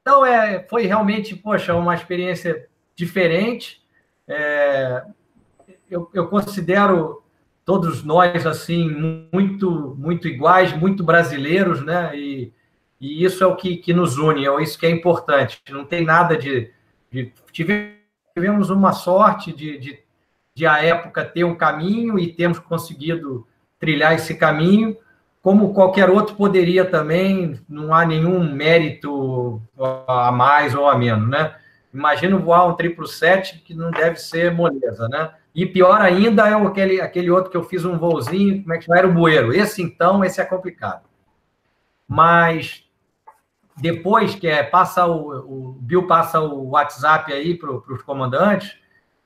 [SPEAKER 2] então, é, foi realmente, poxa, uma experiência diferente. É, eu, eu considero todos nós, assim, muito, muito iguais, muito brasileiros, né? E, e isso é o que, que nos une, é isso que é importante. Não tem nada de... de tivemos uma sorte de, de, de, a época, ter um caminho e temos conseguido trilhar esse caminho, como qualquer outro poderia também, não há nenhum mérito a mais ou a menos, né? Imagina voar um 777 que não deve ser moleza, né? E pior ainda é aquele, aquele outro que eu fiz um voozinho, como é que? Era o bueiro. Esse, então, esse é complicado. Mas depois que é, passa o, o Bill passa o WhatsApp aí para os comandantes,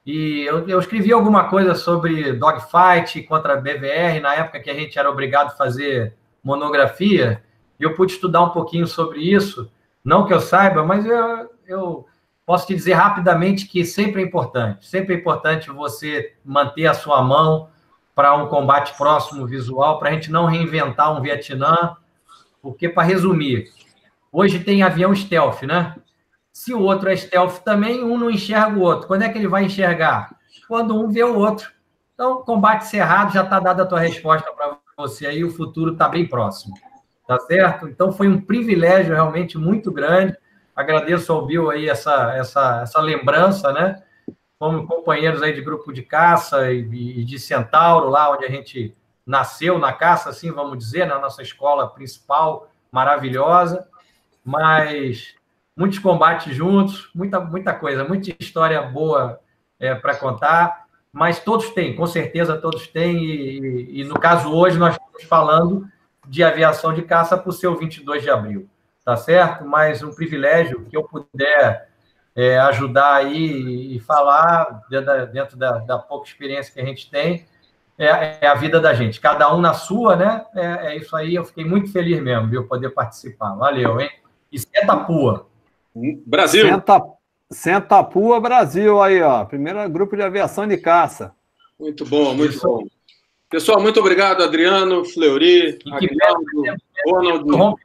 [SPEAKER 2] e eu, eu, escrevi alguma coisa sobre dogfight contra BVR, na época que a gente era obrigado a fazer monografia, e eu pude estudar um pouquinho sobre isso. Não que eu saiba, mas eu, eu posso te dizer rapidamente que sempre é importante, sempre é importante você manter a sua mão para um combate próximo visual, para a gente não reinventar um Vietnã, porque, para resumir, hoje tem avião stealth, né? Se o outro é stealth também, um não enxerga o outro. Quando é que ele vai enxergar? Quando um vê o outro. Então, combate cerrado, já está dada a tua resposta para você aí, o futuro está bem próximo. Tá certo? Então, foi um privilégio realmente muito grande Agradeço ao Bill aí essa, essa, essa lembrança, né? Como companheiros aí de grupo de caça e, e de Centauro, lá onde a gente nasceu na caça, assim, vamos dizer, na nossa escola principal, maravilhosa, mas muitos combates juntos, muita, muita coisa, muita história boa é, para contar, mas todos têm, com certeza todos têm, e, e, no caso hoje nós estamos falando de aviação de caça para o seu 22 de abril tá certo? Mas um privilégio que eu puder é, ajudar aí e falar dentro, da, dentro da, da, pouca experiência que a gente tem, é, é, a vida da gente. Cada um na sua, né? É, é, isso aí, eu fiquei muito feliz mesmo, viu, poder participar. Valeu, hein? E senta pua.
[SPEAKER 1] Brasil!
[SPEAKER 4] Senta, senta pua, Brasil, aí, ó. Primeiro grupo de aviação de caça.
[SPEAKER 1] Muito bom, muito isso. bom. Pessoal, muito obrigado, Adriano, Fleury, Aguinaldo, Ronald.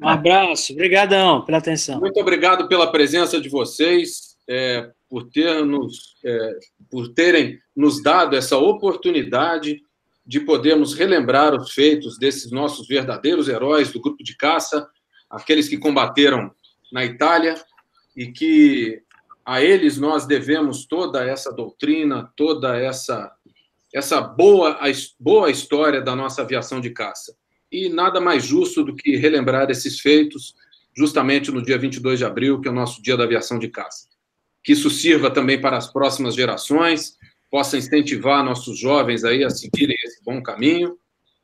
[SPEAKER 5] Um abraço, obrigadão pela atenção.
[SPEAKER 1] Muito obrigado pela presença de vocês, é, por, ter nos, é, por terem nos dado essa oportunidade de podermos relembrar os feitos desses nossos verdadeiros heróis do grupo de caça, aqueles que combateram na Itália e que a eles nós devemos toda essa doutrina, toda essa essa boa boa história da nossa aviação de caça e nada mais justo do que relembrar esses feitos justamente no dia 22 de abril, que é o nosso Dia da Aviação de Caça. Que isso sirva também para as próximas gerações, possa incentivar nossos jovens aí a seguirem esse bom caminho,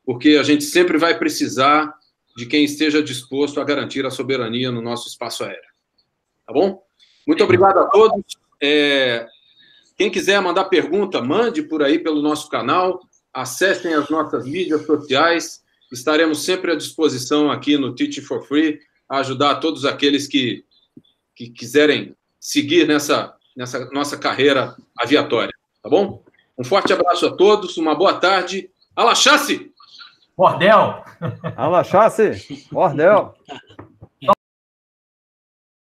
[SPEAKER 1] porque a gente sempre vai precisar de quem esteja disposto a garantir a soberania no nosso espaço aéreo. Tá bom? Muito obrigado a todos. É, quem quiser mandar pergunta, mande por aí pelo nosso canal, acessem as nossas mídias sociais, Estaremos sempre à disposição aqui no Teach for Free a ajudar todos aqueles que, que quiserem seguir nessa, nessa nossa carreira aviatória. Tá bom? Um forte abraço a todos, uma boa tarde. Alachasse!
[SPEAKER 2] Bordel!
[SPEAKER 4] Alachasse! Bordel!